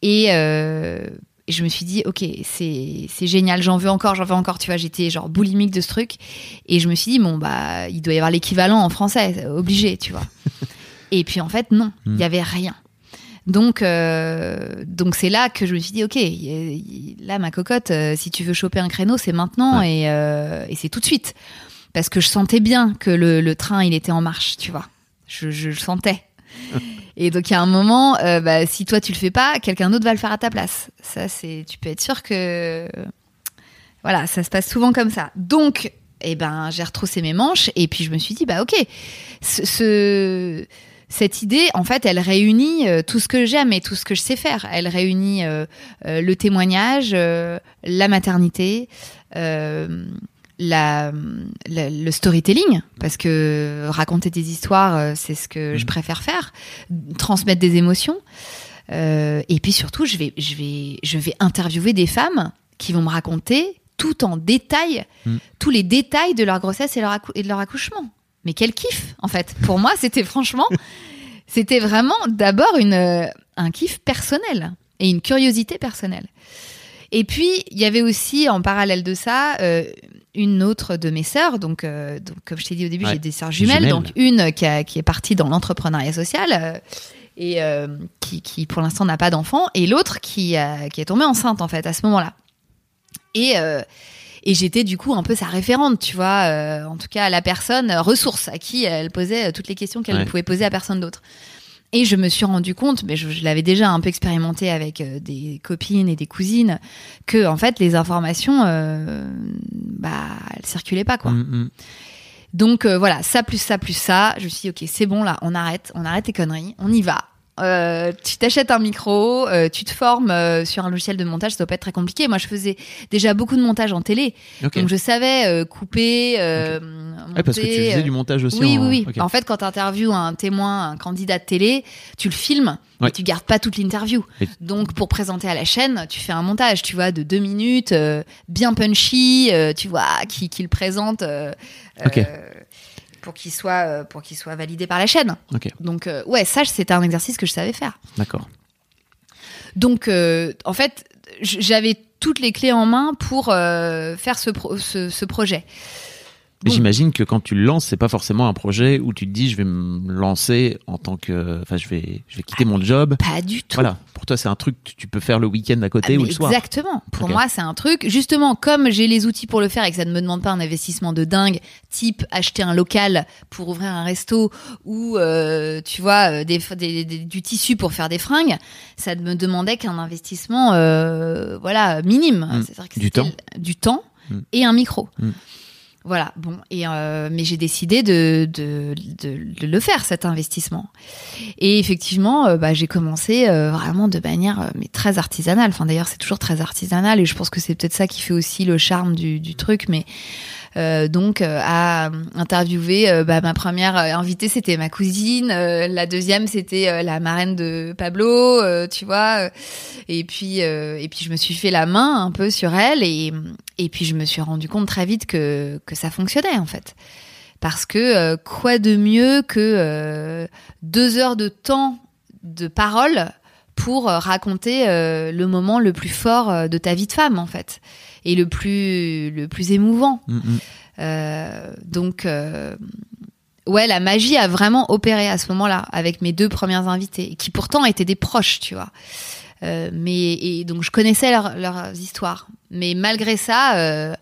Et euh, et je me suis dit, ok, c'est c'est génial, j'en veux encore, j'en veux encore. Tu vois, j'étais genre boulimique de ce truc. Et je me suis dit, bon, bah, il doit y avoir l'équivalent en français, obligé, tu vois. et puis, en fait, non, il Hmm. y avait rien. Donc, euh, donc c'est là que je me suis dit, ok, y- y- là ma cocotte, euh, si tu veux choper un créneau, c'est maintenant et, euh, et c'est tout de suite, parce que je sentais bien que le, le train il était en marche, tu vois, je, je le sentais. et donc il y a un moment, euh, bah, si toi tu le fais pas, quelqu'un d'autre va le faire à ta place. Ça c'est, tu peux être sûr que, voilà, ça se passe souvent comme ça. Donc, eh ben, j'ai retroussé mes manches et puis je me suis dit, bah ok, ce, ce- cette idée, en fait, elle réunit euh, tout ce que j'aime et tout ce que je sais faire. Elle réunit euh, le témoignage, la maternité, la, la- le storytelling, parce que raconter des histoires, euh, c'est ce que je préfère faire, transmettre des émotions. Euh, et puis surtout, je vais, je vais, je vais interviewer des femmes qui vont me raconter tout en détail Mm. tous les détails de leur grossesse et, leur et de leur accouchement. Mais quel kiff, en fait. Pour moi, c'était franchement C'était vraiment d'abord une euh, un kiff personnel et une curiosité personnelle. Et puis il y avait aussi en parallèle de ça euh, une autre de mes sœurs. Donc, euh, donc comme je t'ai dit au début, Ouais. j'ai des sœurs jumelles. Jumelles. Donc une qui, a- qui est partie dans l'entrepreneuriat social. euh, et euh, qui, qui, pour l'instant n'a pas d'enfant, et l'autre qui, qui est tombée enceinte en fait à ce moment-là. Et, euh, et j'étais du coup un peu sa référente, tu vois, euh, en tout cas la personne euh, ressource à qui elle posait euh, toutes les questions qu'elle Ouais. ne pouvait poser à personne d'autre. Et je me suis rendu compte, mais je, je l'avais déjà un peu expérimenté avec euh, des copines et des cousines, que en fait les informations, euh, bah, elles circulaient pas quoi. Mm, mm. Donc euh, voilà, ça plus ça plus ça. Je me suis dit, ok, c'est bon là, on arrête, on arrête les conneries, on y va. Euh, tu t'achètes un micro, euh, tu te formes euh, sur un logiciel de montage, ça doit pas être très compliqué. Moi, je faisais déjà beaucoup de montage en télé, Ok. donc je savais euh, couper, euh, Ouais, parce que tu monter, faisais du montage aussi. oui, en... oui, oui. En fait, quand tu interviews un témoin, un candidat de télé, tu le filmes, Ouais. et tu gardes pas toute l'interview. Et- Donc, pour présenter à la chaîne, tu fais un montage, tu vois, de deux minutes, euh, bien punchy, euh, tu vois, qui, qui le présente pour qu'il soit, euh, pour qu'il soit validé par la chaîne. Donc, euh, ouais, ça, c'était un exercice que je savais faire. d'accord. Donc, euh, en fait, j'avais toutes les clés en main pour faire ce, pro- ce, ce projet. Bon. J'imagine que quand tu le lances, c'est pas forcément un projet où tu te dis je vais me lancer en tant que, enfin je vais, je vais quitter mon job. Pas du tout. Voilà. Pour toi, c'est un truc que tu peux faire le week-end à côté Ah, ou le soir. Exactement. Pour moi, c'est un truc. Justement, comme j'ai les outils pour le faire et que ça ne me demande pas un investissement de dingue, type acheter un local pour ouvrir un resto ou euh, tu vois euh, des, des- des- du tissu pour faire des fringues, ça ne me demandait qu'un investissement, euh, voilà, minime. Mm. C'est-à-dire que Du temps. du temps Mm. et un micro. Mm. Voilà, bon, et euh, mais j'ai décidé de, de, de, le faire cet investissement. Et effectivement, euh, bah, j'ai commencé euh, vraiment de manière mais très artisanale. Enfin d'ailleurs, c'est toujours très artisanal et je pense que c'est peut-être ça qui fait aussi le charme du, du truc. Mais donc euh, à interviewer euh, bah, ma première euh, invitée, c'était ma cousine. euh, la deuxième, c'était euh, la marraine de Pablo. euh, tu vois. euh, et puis euh, et puis je me suis fait la main un peu sur elle et puis je me suis rendu compte très vite que que ça fonctionnait en fait. Parce que euh, quoi de mieux que euh, deux heures de temps de parole pour euh, raconter euh, le moment le plus fort euh, de ta vie de femme en fait et le plus le plus émouvant. Mm, mm. Euh, donc euh, ouais, la magie a vraiment opéré à ce moment-là avec mes deux premières invitées qui pourtant étaient des proches, tu vois. Euh, mais et donc je connaissais leur- leurs histoires, mais malgré ça,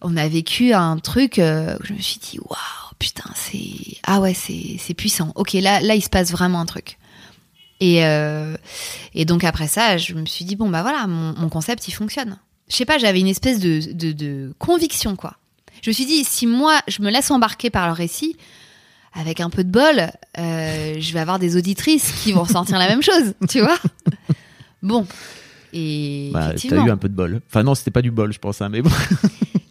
on a vécu un truc. où je me suis dit waouh putain c'est ah ouais c'est c'est puissant. Ok là là il se passe vraiment un truc. Et et donc après ça je me suis dit bon bah voilà mon, mon concept il fonctionne. Je sais pas j'avais une espèce de, de de conviction quoi. Je me suis dit si moi je me laisse embarquer par leur récit. Avec un peu de bol, euh, je vais avoir des auditrices qui vont ressentir la même chose, tu vois. Bon, et Bah, t'as eu un peu de bol. Enfin non, c'était pas du bol, je pense. hein, mais bon.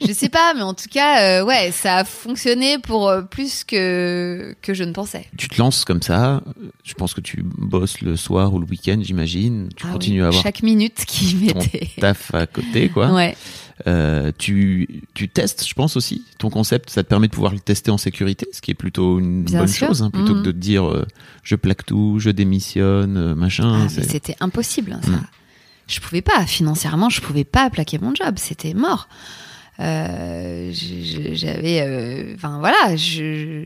Je sais pas, mais en tout cas, euh, ouais, ça a fonctionné pour euh, plus que que je ne pensais. tu te lances comme ça. Je pense que tu bosses le soir ou le week-end, j'imagine. Tu Ah continues oui, à avoir chaque minute qui m'était. taf à côté, quoi. Ouais. Euh, tu, tu testes, je pense aussi. Ton concept, ça te permet de pouvoir le tester en sécurité, ce qui est plutôt une Bien bonne sûr. chose, hein, plutôt Mhm. que de te dire je plaque tout, je démissionne, machin. Ah, c'était impossible, ça. Mm. Je pouvais pas, financièrement, je pouvais pas plaquer mon job, c'était mort. Euh, J'avais, euh, enfin voilà, je,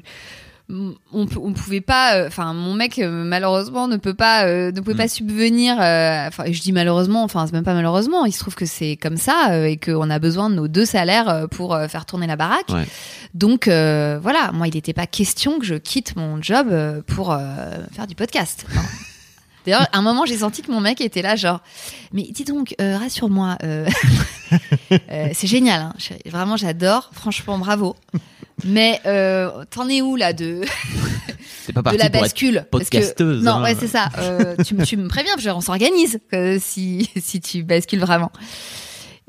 on, on pouvait pas, euh, enfin mon mec euh, malheureusement ne peut pas, euh, ne pouvait Mm. pas subvenir. Enfin, je dis malheureusement, enfin c'est même pas malheureusement, il se trouve que c'est comme ça et qu'on a besoin de nos deux salaires pour faire tourner la baraque. Ouais. Donc voilà, moi il n'était pas question que je quitte mon job pour faire du podcast. D'ailleurs, à un moment, j'ai senti que mon mec était là, genre, mais dis donc, euh, rassure-moi, euh, euh, c'est génial, hein, chérie. vraiment, j'adore, franchement, bravo. Mais euh, t'en es où là de, C'est pas de parti la pour être bascule? Parce que- podcasteuse. Non, hein. ouais, c'est ça. Euh, tu, me- tu me préviens, parce qu'on s'organise euh, si, si tu bascules vraiment.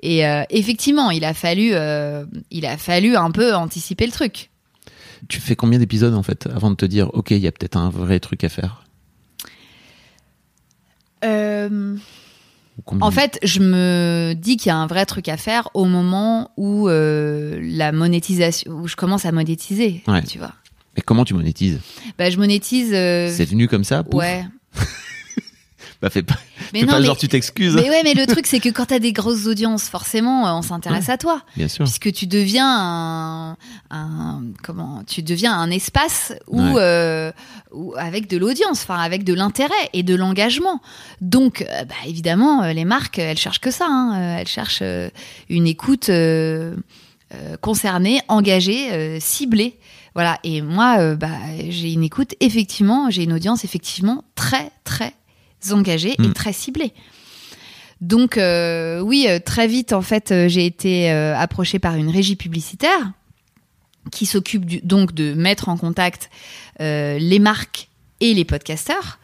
Et euh, effectivement, il a fallu, euh, il a fallu un peu anticiper le truc. Tu fais combien d'épisodes en fait avant de te dire ok, il y a peut-être un vrai truc à faire? Euh, En fait, je me dis qu'il y a un vrai truc à faire au moment où euh, la monétisation, où je commence à monétiser, Ouais. tu vois. Et comment tu monétises? Bah, je monétise. euh, C'est venu comme ça pouf? Ouais. Bah fais pas, Mais fais non, pas mais- genre tu t'excuses. Mais ouais, mais le truc, c'est que quand t'as des grosses audiences, forcément, euh, on s'intéresse à toi. Bien sûr. Puisque tu deviens un, un- comment tu deviens un espace où, Ouais. euh, où- avec de l'audience, enfin avec de l'intérêt et de l'engagement. Donc, euh, bah, évidemment, les marques, elles cherchent que ça. hein. Elles cherchent une écoute euh, concernée, engagée, euh, ciblée. Voilà. Et moi, bah, j'ai une écoute effectivement, j'ai une audience effectivement très très engagée et Mm. très ciblée. Donc euh, oui, euh, très vite en fait, euh, j'ai été approchée par une régie publicitaire qui s'occupe donc de mettre en contact euh, les marques et les podcasteurs.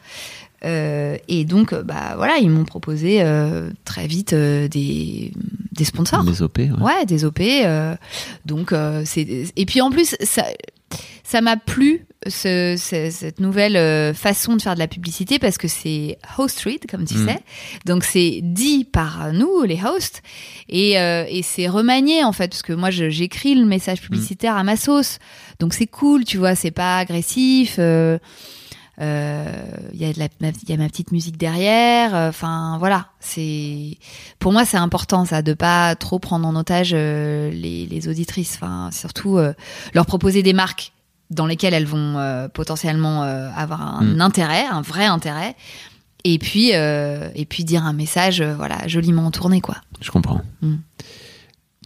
Euh, et donc, bah voilà, ils m'ont proposé euh, très vite euh, des, des sponsors. Des OP, ouais. Ouais, des OP. donc, c'est et puis en plus, ça, ça m'a plu ce- ce- cette nouvelle euh, façon de faire de la publicité parce que c'est host read, comme tu Mm. sais. Donc c'est dit par nous, les hosts, et, euh, et c'est remanié en fait parce que moi j'écris le message publicitaire à ma sauce. Donc c'est cool, tu vois, c'est pas agressif. euh, euh, Il y la, il y a ma petite musique derrière. euh, Enfin voilà, c'est pour moi c'est important ça de pas trop prendre en otage euh, les, les auditrices. Enfin surtout euh, leur proposer des marques dans lesquelles elles vont euh, potentiellement euh, avoir un Mm. intérêt, un vrai intérêt. Et puis euh, et puis dire un message voilà joliment tourné quoi. Je comprends.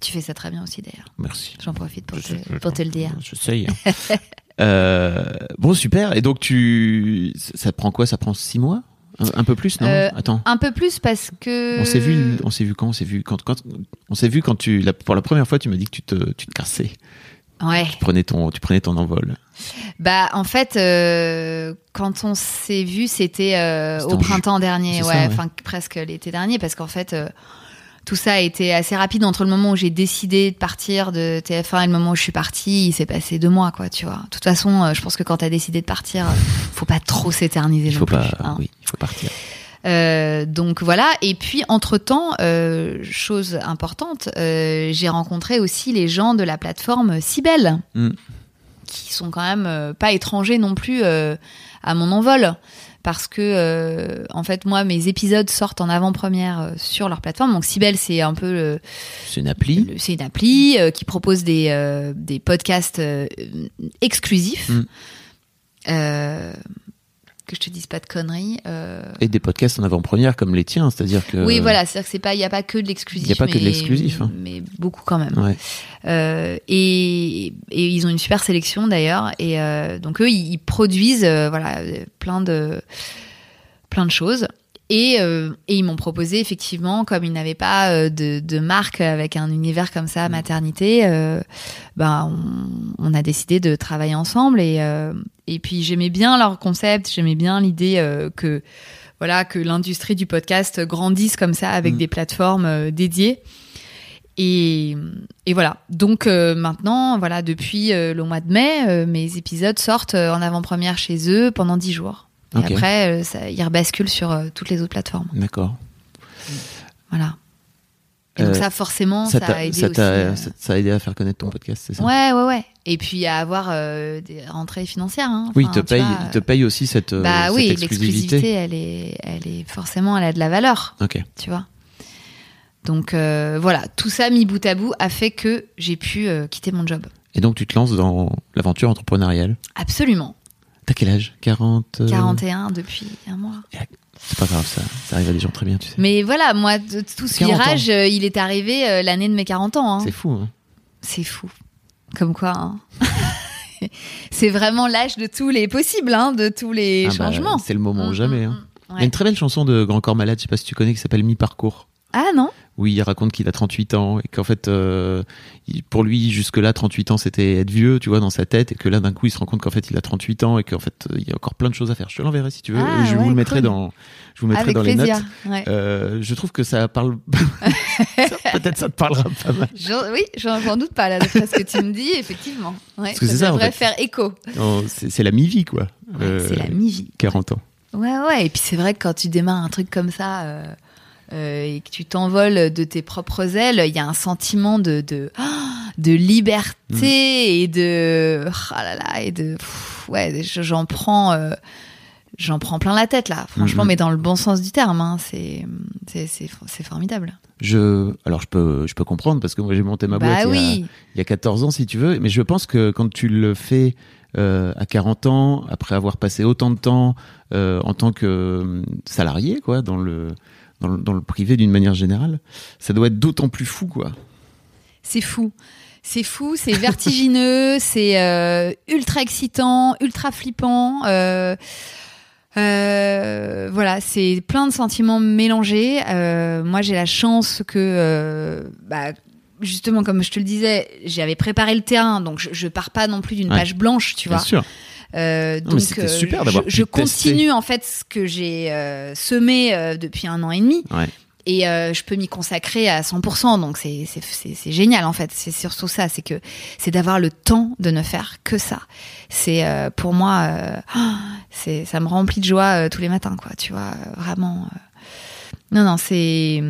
Tu fais ça très bien aussi d'ailleurs. Merci. J'en profite pour Je- te, je- pour te le dire. J'essaye. hein. Euh, bon, super. Et donc, tu. Ça te prend quoi? Ça prend six mois? Un, un peu plus, non? Euh, Attends. Un peu plus parce que On s'est vu, on s'est vu quand? On s'est vu quand, quand on s'est vu quand tu, la- pour la première fois, tu m'as dit que tu te, tu te cassais, Ouais. tu prenais ton, tu prenais ton envol. Bah en fait, euh, quand on s'est vu, c'était euh, au ju- printemps dernier, ouais, ouais. enfin presque l'été dernier, parce qu'en fait. euh, tout ça a été assez rapide entre le moment où j'ai décidé de partir de TF1 et le moment où je suis partie. Il s'est passé deux mois, quoi, tu vois. De toute façon, je pense que quand t'as décidé de partir, faut pas trop s'éterniser Il non faut plus. pas, hein. oui, il faut partir. Euh, donc voilà. Et puis entre temps, chose importante, euh, j'ai rencontré aussi les gens de la plateforme Cybelle, Mm. qui sont quand même euh, pas étrangers non plus euh, à mon envol. Parce que, euh, en fait, moi, mes épisodes sortent en avant-première euh, sur leur plateforme. Donc, Cybelle, c'est un peu le, C'est une appli. c'est une appli euh, qui propose des, euh, des podcasts euh, exclusifs. Mm. Que je te dise pas de conneries. euh, Et des podcasts en avant-première comme les tiens, c'est-à-dire que. oui, voilà, c'est-à-dire que c'est pas, il y a pas que de l'exclusif. Il y a pas que de l'exclusif, hein. mais beaucoup quand même. Ouais. Euh, et, et ils ont une super sélection d'ailleurs. Et euh, donc eux, ils, produisent, voilà, plein de, plein de choses. Et, euh, et ils m'ont proposé effectivement, comme ils n'avaient pas euh, de, de marque avec un univers comme ça, maternité, euh, ben on, on a décidé de travailler ensemble. Et, euh, et puis j'aimais bien leur concept, j'aimais bien l'idée euh, que voilà que l'industrie du podcast grandisse comme ça avec Mm. des plateformes dédiées. Et, et voilà. Donc euh, maintenant, voilà, depuis euh, le mois de mai, euh, mes épisodes sortent en avant-première chez eux pendant 10 jours. Et après, euh, ça, ils rebasculent sur euh, toutes les autres plateformes. D'accord. Voilà. Et donc Euh, ça, forcément, Ça a aidé ça aussi. euh, ça- a aidé à faire connaître ton podcast, c'est ça? Ouais, ouais, ouais. Et puis à avoir euh, des rentrées financières. hein. Oui, il te paye, vois, il te paye aussi cette, Bah cette oui, exclusivité. l'exclusivité, elle est, elle est forcément, elle a de la valeur. Ok. tu vois. Donc euh, voilà, tout ça mis bout à bout a fait que j'ai pu quitter mon job. Et donc tu te lances dans l'aventure entrepreneuriale? Absolument. T'as quel âge? 40 euh, 41 depuis un mois. C'est pas grave ça, ça arrive à des gens très bien, tu sais. Mais voilà, moi, tout ce 40 ans. virage, euh, il est arrivé euh, l'année de mes 40 ans. hein. C'est fou. Hein. C'est fou. Comme quoi. hein. C'est vraiment l'âge de tous les possibles, hein, de tous les Ah bah, changements. c'est le moment ou Mm, jamais. mm, mm. Il y a une très belle chanson de Grand Corps Malade, je sais pas si tu connais, qui s'appelle Mi-Parcours. Ah non Oui, il raconte qu'il a 38 ans et qu'en fait, euh, il- pour lui, jusque-là, 38 ans, c'était être vieux, tu vois, dans sa tête, et que là, d'un coup, il se rend compte qu'en fait, il a 38 ans et qu'en fait, euh, il y a encore plein de choses à faire. Je te l'enverrai si tu veux. Ah, je ouais, vous le mettrai cool. dans, je vous mettrai Avec dans les notes. Ouais. Euh, je trouve que ça parle. Peut-être ça te parlera pas mal. Je- oui, j'en doute pas là, d'après ce que tu me dis, effectivement. Ouais, Parce que c'est ça, en devrait fait. faire écho. C'est la mi-vie, quoi. Euh, c'est la mi-vie. 40 ans. Ouais, ouais. Et puis c'est vrai que quand tu démarres un truc comme ça euh, et que tu t'envoles de tes propres ailes, il y a un sentiment de, de, de liberté et de oh là là et de pff, ouais je- j'en prends euh, j'en prends plein la tête là. Franchement Mhm. mais dans le bon sens du terme hein, c'est c'est formidable. Je, alors je peux, je peux comprendre parce que moi j'ai monté ma boîte bah il, y a, il y a 14 ans si tu veux, mais je pense que quand tu le fais euh, à 40 ans, après avoir passé autant de temps euh, en tant que euh, salarié, quoi, dans le, dans le, dans le privé d'une manière générale, ça doit être d'autant plus fou, quoi. c'est fou c'est fou c'est vertigineux c'est euh, ultra excitant ultra flippant euh, euh, voilà, c'est plein de sentiments mélangés. Moi, j'ai la chance que, bah, justement, comme je te le disais, j'avais préparé le terrain, donc je, je pars pas non plus d'une Ouais. page blanche, tu Bien vois. sûr. Euh, Non, donc, euh, super je- d'avoir je, pu tester. continue en fait ce que j'ai euh, semé euh, depuis un an et demi. Ouais. Et euh, je peux m'y consacrer à 100%, donc c'est c'est c'est c'est génial en fait. C'est surtout ça, c'est que c'est d'avoir le temps de ne faire que ça. C'est euh, pour moi, c'est ça me remplit de joie euh, tous les matins, quoi. Tu vois, vraiment. Non, non, c'est.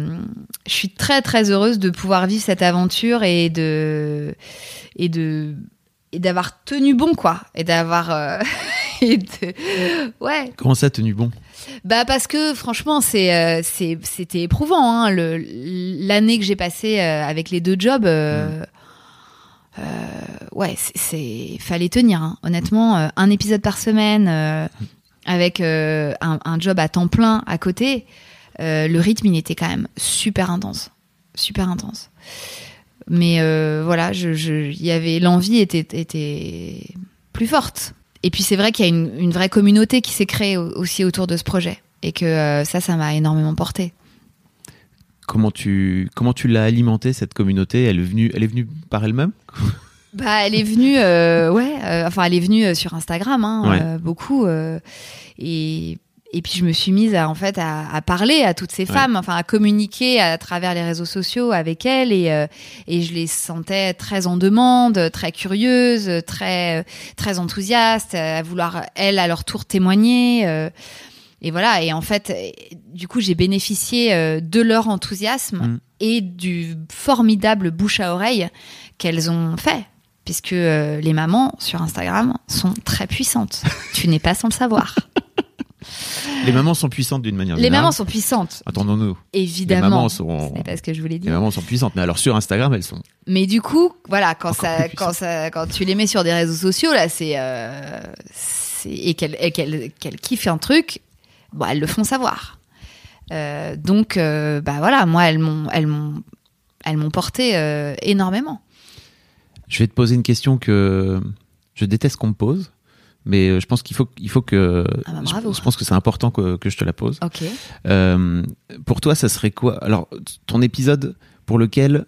Je suis très très heureuse de pouvoir vivre cette aventure et de et de et d'avoir tenu bon, quoi, et d'avoir euh, de ouais. Comment ça, tenu bon? Bah parce que franchement c'est euh, c'était éprouvant hein, le l'année que j'ai passée euh, avec les deux jobs euh, ouais c'est- fallait tenir hein. honnêtement un épisode par semaine avec un, un job à temps plein à côté le rythme il était quand même super intense. Super intense mais euh, voilà je je- y avait l'envie était était plus forte et puis c'est vrai qu'il y a une, une vraie communauté qui s'est créée au- aussi autour de ce projet. Et que euh, ça, ça m'a énormément porté. Comment tu, comment tu l'as alimentée cette communauté? Elle est venue, elle est venue par elle-même? Bah, elle est venue, euh, ouais, euh, enfin, elle est venue euh, sur Instagram, hein, Ouais. beaucoup. et, et puis je me suis mise à, en fait à, à parler à toutes ces Ouais. femmes, enfin à communiquer à travers les réseaux sociaux avec elles. Et, euh, et je les sentais très en demande, très curieuses, très, très enthousiastes, à vouloir, elles, à leur tour témoigner. euh, et voilà, et en fait, du coup, j'ai bénéficié euh, de leur enthousiasme Mm. et du formidable bouche à oreille qu'elles ont fait. Puisque euh, les mamans sur Instagram sont très puissantes. tu n'es pas sans le savoir. Les mamans sont puissantes d'une manière Les générale. mamans sont puissantes, Attendons-nous. évidemment. Les mamans sont- Ce n'est pas ce que je voulais Les dire. mamans sont puissantes, mais alors sur Instagram, elles sont. Mais du coup, voilà, quand ça, quand ça, quand tu les mets sur des réseaux sociaux, là, c'est, euh, et qu'elles, kiffent un truc, bon, elles le font savoir. Euh, donc, euh, bah voilà, moi, elles m'ont, elles m'ont, elles m'ont porté énormément. Je vais te poser une question que je déteste qu'on me pose, mais euh, je pense qu'il faut, il faut que. Ah bah, je- bravo. je, pense que c'est important que, que je te la pose. Ok. Euh, pour toi, ça serait quoi? Alors, ton épisode pour lequel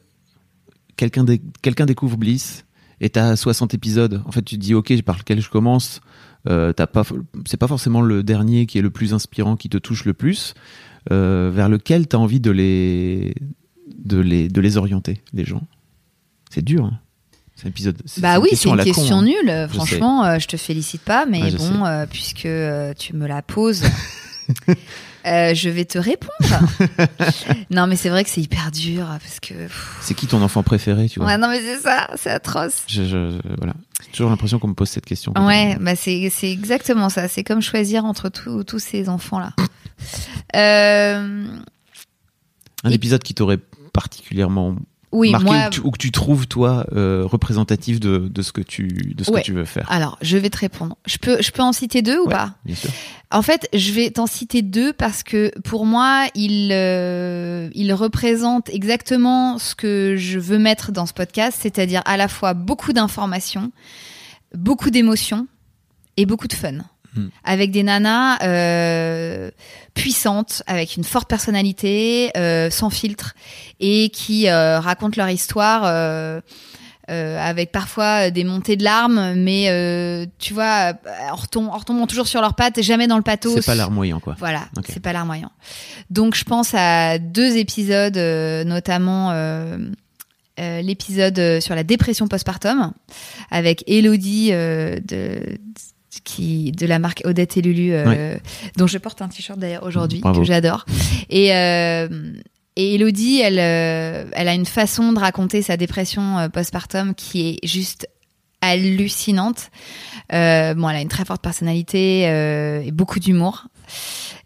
quelqu'un dé- quelqu'un découvre Bliss et t'as 60 épisodes. En fait, tu te dis, ok, par lequel je commence? Euh, t'as pas, c'est pas forcément le dernier qui est le plus inspirant, qui te touche le plus. Euh, vers lequel t'as envie de les, de les, de les orienter, les gens? C'est dur. Hein. C'est un épisode. c'est- Bah oui, c'est une question hein. nulle. Franchement, euh, je te félicite pas, mais Ouais, je bon, euh, puisque euh, tu me la poses, euh, je vais te répondre. non, mais c'est vrai que c'est hyper dur parce que. C'est qui ton enfant préféré, tu vois Ouais, non, mais c'est ça, c'est atroce. Je- je- je- voilà. J'ai toujours l'impression qu'on me pose cette question. Ouais, bah c'est exactement ça. C'est comme choisir entre tous tous ces enfants là. Un Et- épisode qui t'aurait particulièrement oui, marqué moi. ou, que tu, ou que tu trouves toi euh, représentatif de, de ce que tu de ce Ouais. que tu veux faire. Alors, je vais te répondre. Je peux je peux en citer deux ou Ouais, pas? Bien sûr. En fait, je vais t'en citer deux parce que pour moi, il, euh, il représente exactement ce que je veux mettre dans ce podcast, c'est-à-dire à la fois beaucoup d'informations, beaucoup d'émotions et beaucoup de fun. Hmm. Avec des nanas euh, puissantes, avec une forte personnalité, euh, sans filtre, et qui euh, racontent leur histoire avec parfois des montées de larmes, mais tu vois, en, retom- en retombant toujours sur leurs pattes, jamais dans le pathos. C'est pas larmoyant quoi. Voilà, c'est pas larmoyant. Donc je pense à deux épisodes, notamment l'épisode sur la dépression postpartum avec Elodie de qui de la marque Odette et Lulu, euh, dont je porte un t-shirt d'ailleurs aujourd'hui que j'adore. Et euh, et Elodie, elle, euh, elle a une façon de raconter sa dépression euh, postpartum qui est juste hallucinante. Euh, bon, elle a une très forte personnalité euh, et beaucoup d'humour.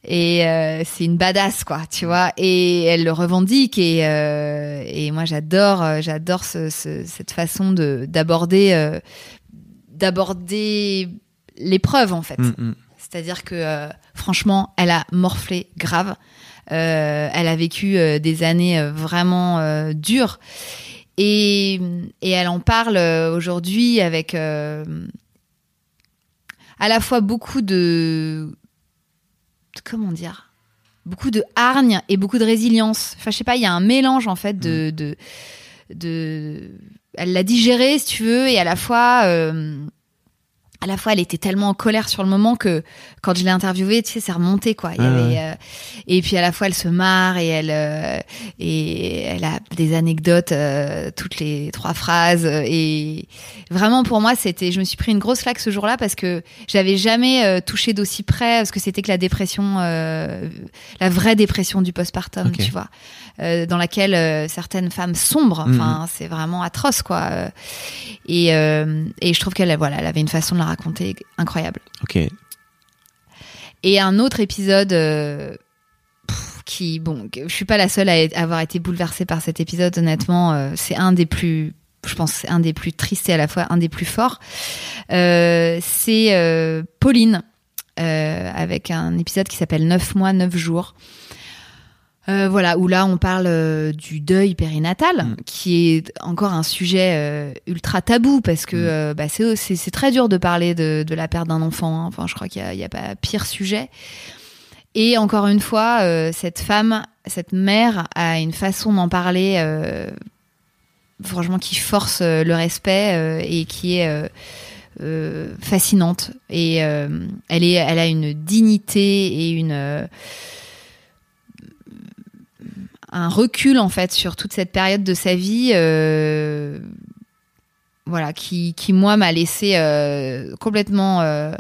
Et euh, c'est une badass, quoi, tu vois. Et elle le revendique. Et, euh, et moi, j'adore, j'adore ce, ce- cette façon de d'aborder, euh, d'aborder l'épreuve, en fait. Mm, mm. C'est-à-dire que euh, franchement, elle a morflé grave. Euh, elle a vécu euh, des années vraiment dures. Et, et elle en parle aujourd'hui avec à la fois beaucoup de comment dire beaucoup de hargne et beaucoup de résilience. Enfin, je sais pas, il y a un mélange en fait de de, de elle l'a digéré si tu veux et à la fois euh, à la fois, elle était tellement en colère sur le moment que quand je l'ai interviewée, tu sais, c'est remonté quoi. Il y Ah avait, ouais. euh, et puis à la fois, elle se marre et elle euh, et elle a des anecdotes euh, toutes les trois phrases. Et vraiment, pour moi, c'était, je me suis pris une grosse claque ce jour-là parce que j'avais jamais touché d'aussi près ce que c'était que la dépression, la vraie dépression du postpartum, tu vois, euh, dans laquelle euh, certaines femmes sombrent. Mhm. Enfin, c'est vraiment atroce quoi. Euh, Et, et je trouve qu'elle voilà, elle avait une façon de la raconter incroyable. Ok. Et un autre épisode qui, bon, je suis pas la seule à avoir été bouleversée par cet épisode, honnêtement. euh, c'est un des plus, je pense, un des plus tristes et à la fois un des plus forts. Euh, c'est euh, Pauline, avec un épisode qui s'appelle 9 mois, 9 jours. Euh, voilà, où là on parle euh, du deuil périnatal, Mm. qui est encore un sujet euh, ultra tabou parce que Mm. euh, bah, c'est très dur de parler de, de la perte d'un enfant. hein. Enfin, je crois qu'il y a, a pas pire sujet. Et encore une fois, cette femme, cette mère a une façon d'en parler, franchement, qui force le respect et qui est fascinante. Et elle est, elle a une dignité et une un recul en fait sur toute cette période de sa vie euh, voilà qui, qui moi m'a laissé euh, complètement euh,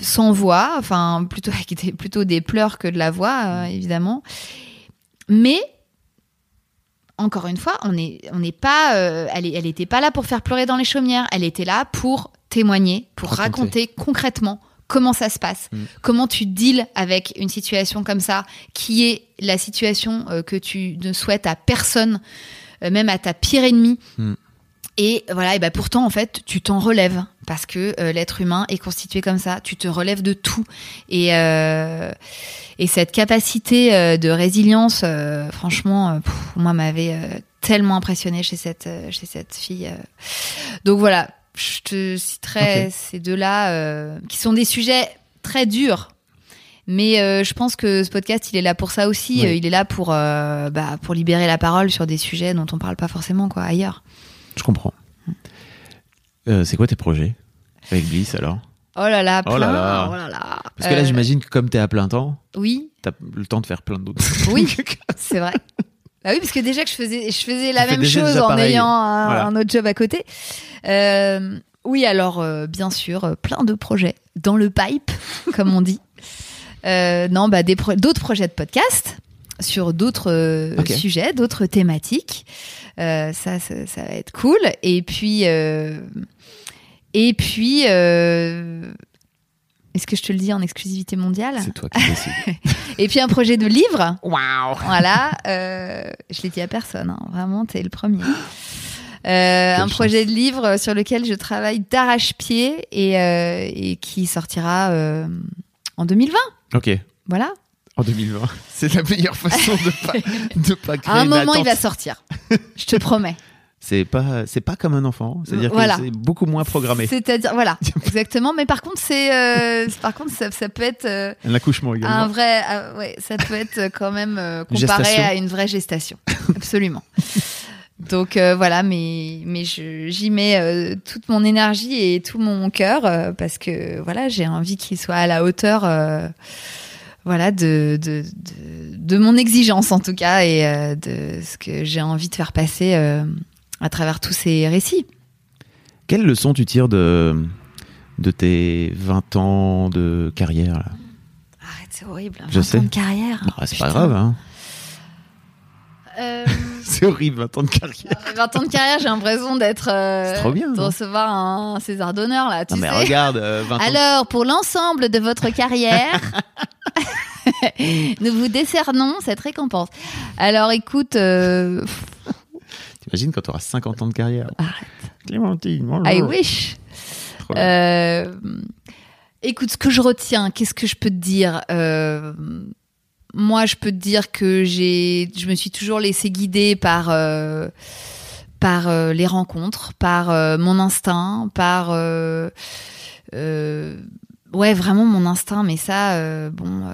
sans voix enfin plutôt avec des, plutôt des pleurs que de la voix euh, évidemment. Mais encore une fois on est on n'est pas elle elle était pas là pour faire pleurer dans les chaumières. Elle était là pour témoigner pour Raconter. raconter concrètement comment ça se passe, Mm. comment tu deals avec une situation comme ça, qui est la situation euh, que tu ne souhaites à personne, euh, même à ta pire ennemie. Mm. Et voilà, et ben pourtant en fait, tu t'en relèves parce que euh, l'être humain est constitué comme ça. Tu te relèves de tout et euh, et cette capacité euh, de résilience, franchement, pff, moi m'avait tellement impressionné chez cette chez cette fille. Donc voilà, je te citerai ces deux-là euh, qui sont des sujets très durs. Mais euh, je pense que ce podcast, il est là pour ça aussi. Oui. Euh, Il est là pour, euh, bah, pour libérer la parole sur des sujets dont on parle pas forcément quoi ailleurs. Je comprends. C'est quoi tes projets avec Bliss alors? Oh là là, Oh là là. oh là là. Parce que là, j'imagine que comme t'es à plein temps, Oui, t'as le temps de faire plein d'autres. Oui. c'est vrai. Bah oui, parce que déjà que je faisais, je faisais la Tu même chose en ayant un, Voilà. un autre job à côté. Euh, oui, alors euh, bien sûr, euh, plein de projets dans le pipe, comme on dit. Euh, non, bah pro- d'autres projets de podcast sur d'autres sujets, d'autres thématiques. Ça, ça, ça va être cool. Et puis, et puis, euh, est-ce que je te le dis en exclusivité mondiale C'est toi qui décides. Et puis un projet de livre. Waouh Voilà, euh, je l'ai dit à personne, hein. vraiment, t'es le premier. Euh, un chance. projet de livre sur lequel je travaille d'arrache-pied et, euh, et qui sortira euh, en 2020. Ok. Voilà. En 2020. C'est la meilleure façon de pas, de pas créer À un une moment, il va sortir. Je te promets. C'est pas, c'est pas comme un enfant. C'est-à-dire Voilà. que c'est beaucoup moins programmé. C'est-à-dire, voilà, exactement. Mais par contre, c'est, euh, par contre, ça, ça peut être euh, L'accouchement également. un vrai, ah, ouais, ça peut être quand même euh, comparé gestation. à une vraie gestation. Absolument. Donc euh, voilà, mais mais j'y mets euh, toute mon énergie et tout mon cœur euh, parce que voilà, j'ai envie qu'il soit à la hauteur, euh, voilà, de, de de de mon exigence en tout cas et euh, de ce que j'ai envie de faire passer euh, à travers tous ces récits. Quelle leçon tu tires de, de tes 20 ans de carrière là? Arrête, c'est horrible. Je 20 sais. ans de carrière. C'est pas grave, hein. euh, C'est horrible, 20 ans de carrière. 20 ans de carrière, j'ai l'impression d'être. euh, C'est trop bien, De non recevoir un César d'honneur, là, tu Non, mais sais. regarde, euh, 20 ans. Alors, pour l'ensemble de votre carrière, nous vous décernons cette récompense. Alors, écoute, euh, T'imagines quand tu auras 50 ans de carrière Arrête. Clémentine, bonjour. I wish. Euh, écoute, ce que je retiens, qu'est-ce que je peux te dire Euh, Moi, je peux te dire que j'ai, je me suis toujours laissé guider par euh, par les rencontres, par mon instinct, par ouais, vraiment mon instinct. Mais ça, bon,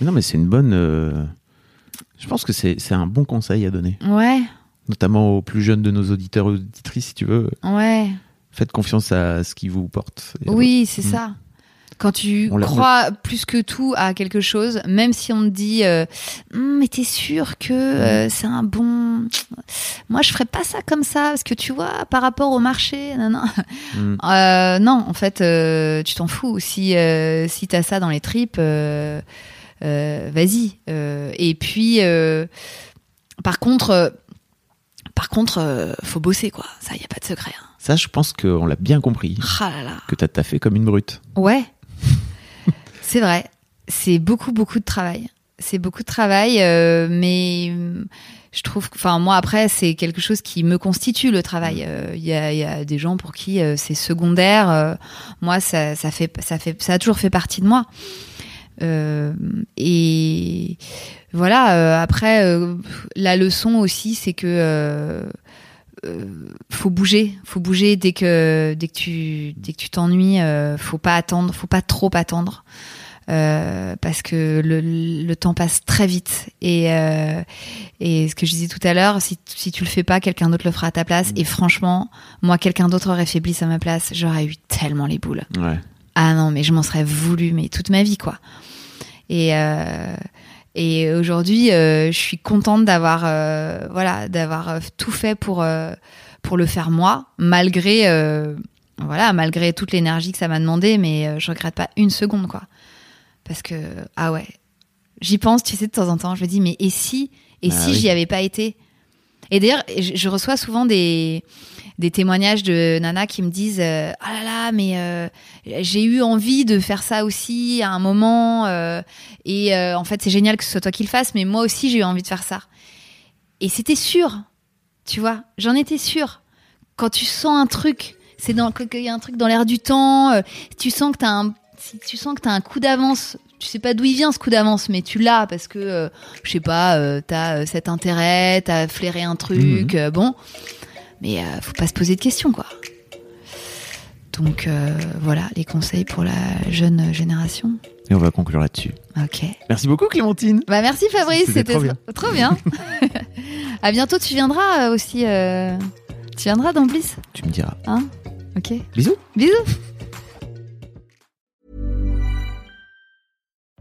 Non, mais c'est une bonne. Je pense que c'est c'est un bon conseil à donner, ouais, notamment aux plus jeunes de nos auditeurs et auditrices, si tu veux. ouais. Faites confiance à ce qui vous porte. Oui, c'est Mm. ça. Quand tu On crois plus que tout à quelque chose, même si on te dit euh, Hum, mais t'es sûr que euh, c'est un bon moi je ferais pas ça comme ça parce que tu vois par rapport au marché non non Mm. Euh, non en fait tu t'en fous si si t'as ça dans les tripes vas-y et puis par contre par contre euh, faut bosser quoi ça y a pas de secret hein. Ça, je pense qu'on l'a bien compris. ah là là Que t'as taffé comme une brute. Ouais, c'est vrai. C'est beaucoup, beaucoup de travail. C'est beaucoup de travail, euh, mais euh, je trouve, que- enfin moi après c'est quelque chose qui me constitue le travail. Euh, Il y, a, il y a des gens pour qui euh, c'est secondaire. Euh, moi ça, ça fait, ça fait, ça a toujours fait partie de moi. Euh, et voilà. euh, après euh, la leçon aussi c'est que faut bouger, faut bouger dès que dès que tu dès que tu t'ennuies, faut pas attendre, faut pas trop attendre. Parce que le, le temps passe très vite et et ce que je disais tout à l'heure si, si tu le fais pas quelqu'un d'autre le fera à ta place et franchement moi quelqu'un d'autre aurait fait Bliss à ma place j'aurais eu tellement les boules Ouais. Ah non, mais je m'en serais voulu, mais toute ma vie, quoi. Et, euh, et aujourd'hui, euh, je suis contente d'avoir, euh, voilà, d'avoir tout fait pour, pour le faire moi, malgré, voilà, malgré toute l'énergie que ça m'a demandé, mais je regrette pas une seconde, quoi. Parce que, ah ouais, j'y pense, tu sais, de temps en temps, je me dis, mais et si, et Ah si oui. j'y avais pas été? Et d'ailleurs, je, je reçois souvent des, des témoignages de nanas qui me disent euh, ah là là mais euh, j'ai eu envie de faire ça aussi à un moment euh, et euh, en fait c'est génial que ce soit toi qui le fasses mais moi aussi j'ai eu envie de faire ça. Et c'était sûr tu vois j'en étais sûre. Quand tu sens un truc c'est dans qu'il y a un truc dans l'air du temps tu sens que t'as un si tu sens que t'as un coup d'avance tu sais pas d'où il vient ce coup d'avance mais tu l'as parce que euh, je sais pas euh, t'as euh, cet intérêt t'as flairé un truc euh, bon mais euh, faut pas se poser de questions, quoi. Donc euh, voilà les conseils pour la jeune génération. Et on va conclure là-dessus. Ok. Merci beaucoup, Clémentine. Bah merci Fabrice, C'était trop bien. trop bien. à bientôt, tu viendras euh, aussi. euh, Tu viendras dans Bliss, Tu me diras. hein? Ok. Bisous. Bisous.